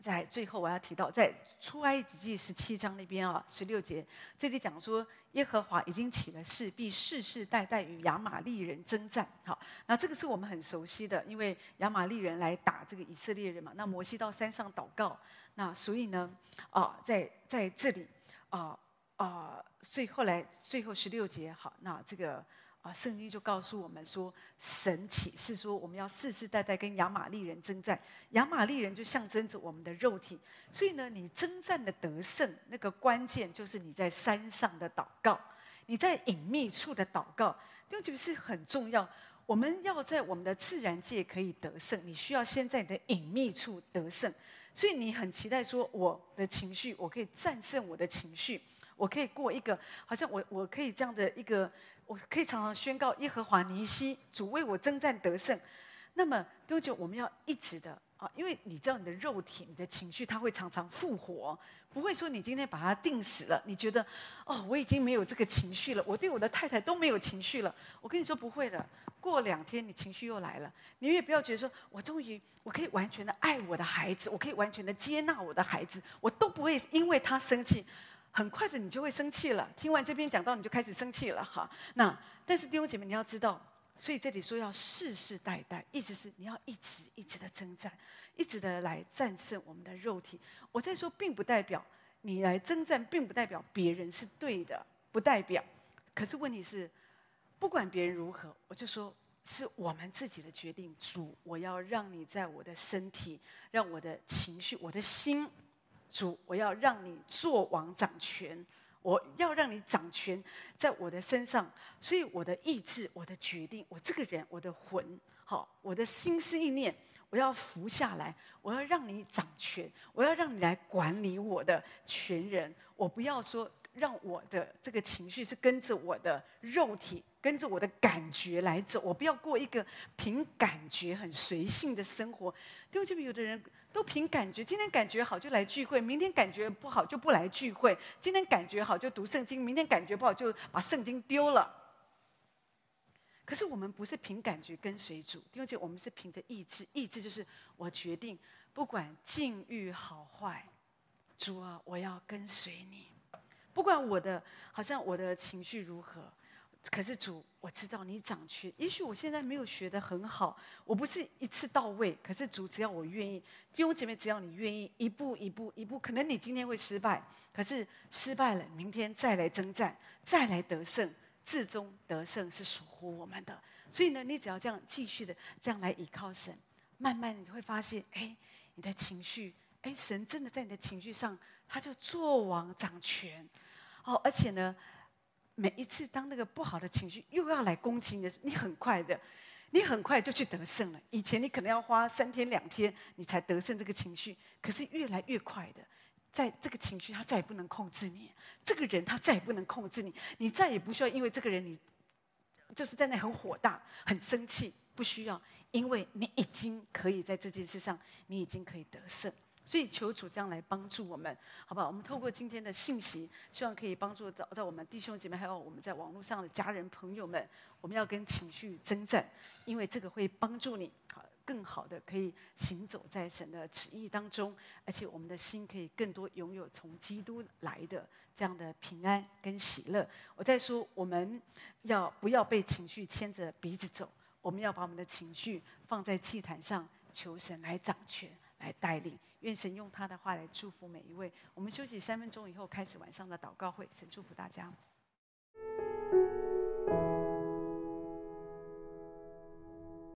在最后我要提到，在出埃及记十七章那边啊，十六节这里讲说，耶和华已经起了誓，必世世代代与亚玛力人征战。好，那这个是我们很熟悉的，因为亚玛力人来打这个以色列人嘛。那摩西到山上祷告，那所以呢，啊，在在这里啊啊，所以后来最后十六节，好，那这个。圣经就告诉我们说，神启示说，我们要世世代代跟亚玛力人征战。亚玛力人就象征着我们的肉体，所以呢，你征战的得胜，那个关键就是你在山上的祷告，你在隐秘处的祷告，因为这个是很重要。我们要在我们的自然界可以得胜，你需要先在你的隐秘处得胜。所以你很期待说，我的情绪，我可以战胜我的情绪，我可以过一个好像我我可以这样的一个，我可以常常宣告耶和华尼西，主为我征战得胜。那么多久我们要一直的啊？因为你知道你的肉体、你的情绪，它会常常复活，不会说你今天把它定死了，你觉得哦，我已经没有这个情绪了，我对我的太太都没有情绪了。我跟你说不会的。过两天你情绪又来了，你也不要觉得说，我终于我可以完全的爱我的孩子，我可以完全的接纳我的孩子，我都不会因为他生气，很快的你就会生气了。听完这边讲到，你就开始生气了哈。那但是弟兄姐妹你要知道，所以这里说要世世代代，意思是你要一直一直的征战，一直的来战胜我们的肉体。我在说，并不代表你来征战，并不代表别人是对的，不代表。可是问题是。不管别人如何，我就说是我们自己的决定。主，我要让你在我的身体，让我的情绪、我的心，主，我要让你做王掌权，我要让你掌权在我的身上。所以我的意志、我的决定、我这个人、我的魂，好，我的心思意念，我要服下来，我要让你掌权，我要让你来管理我的全人。我不要说让我的这个情绪是跟着我的肉体。跟着我的感觉来走，我不要过一个凭感觉很随性的生活。对不起，有的人都凭感觉，今天感觉好就来聚会，明天感觉不好就不来聚会。今天感觉好就读圣经，明天感觉不好就把圣经丢了。可是我们不是凭感觉跟随主，对不起，我们是凭着意志，意志就是我决定，不管境遇好坏，主啊，我要跟随你。不管我的好像我的情绪如何。可是主，我知道你掌权。也许我现在没有学得很好，我不是一次到位。可是主，只要我愿意，弟兄姐妹，只要你愿意，一步一步一步，可能你今天会失败，可是失败了，明天再来征战，再来得胜，至终得胜是属乎我们的。所以呢，你只要这样继续的这样来依靠神，慢慢你会发现，哎，你的情绪，哎，神真的在你的情绪上，他就做王掌权。哦，而且呢。每一次当那个不好的情绪又要来攻击你的时候，你很快的，你很快就去得胜了。以前你可能要花三天两天你才得胜这个情绪，可是越来越快的，在这个情绪他再也不能控制你，这个人他再也不能控制你，你再也不需要因为这个人你就是在那很火大、很生气，不需要，因为你已经可以在这件事上，你已经可以得胜。所以求主这样来帮助我们，好不好？我们透过今天的信息，希望可以帮助到到我们弟兄姐妹，还有我们在网络上的家人朋友们。我们要跟情绪征战，因为这个会帮助你，好更好的可以行走在神的旨意当中，而且我们的心可以更多拥有从基督来的这样的平安跟喜乐。我在说，我们要不要被情绪牵着鼻子走？我们要把我们的情绪放在祭坛上，求神来掌权，来带领。愿神用他的话来祝福每一位。我们休息三分钟以后，开始晚上的祷告会。神祝福大家。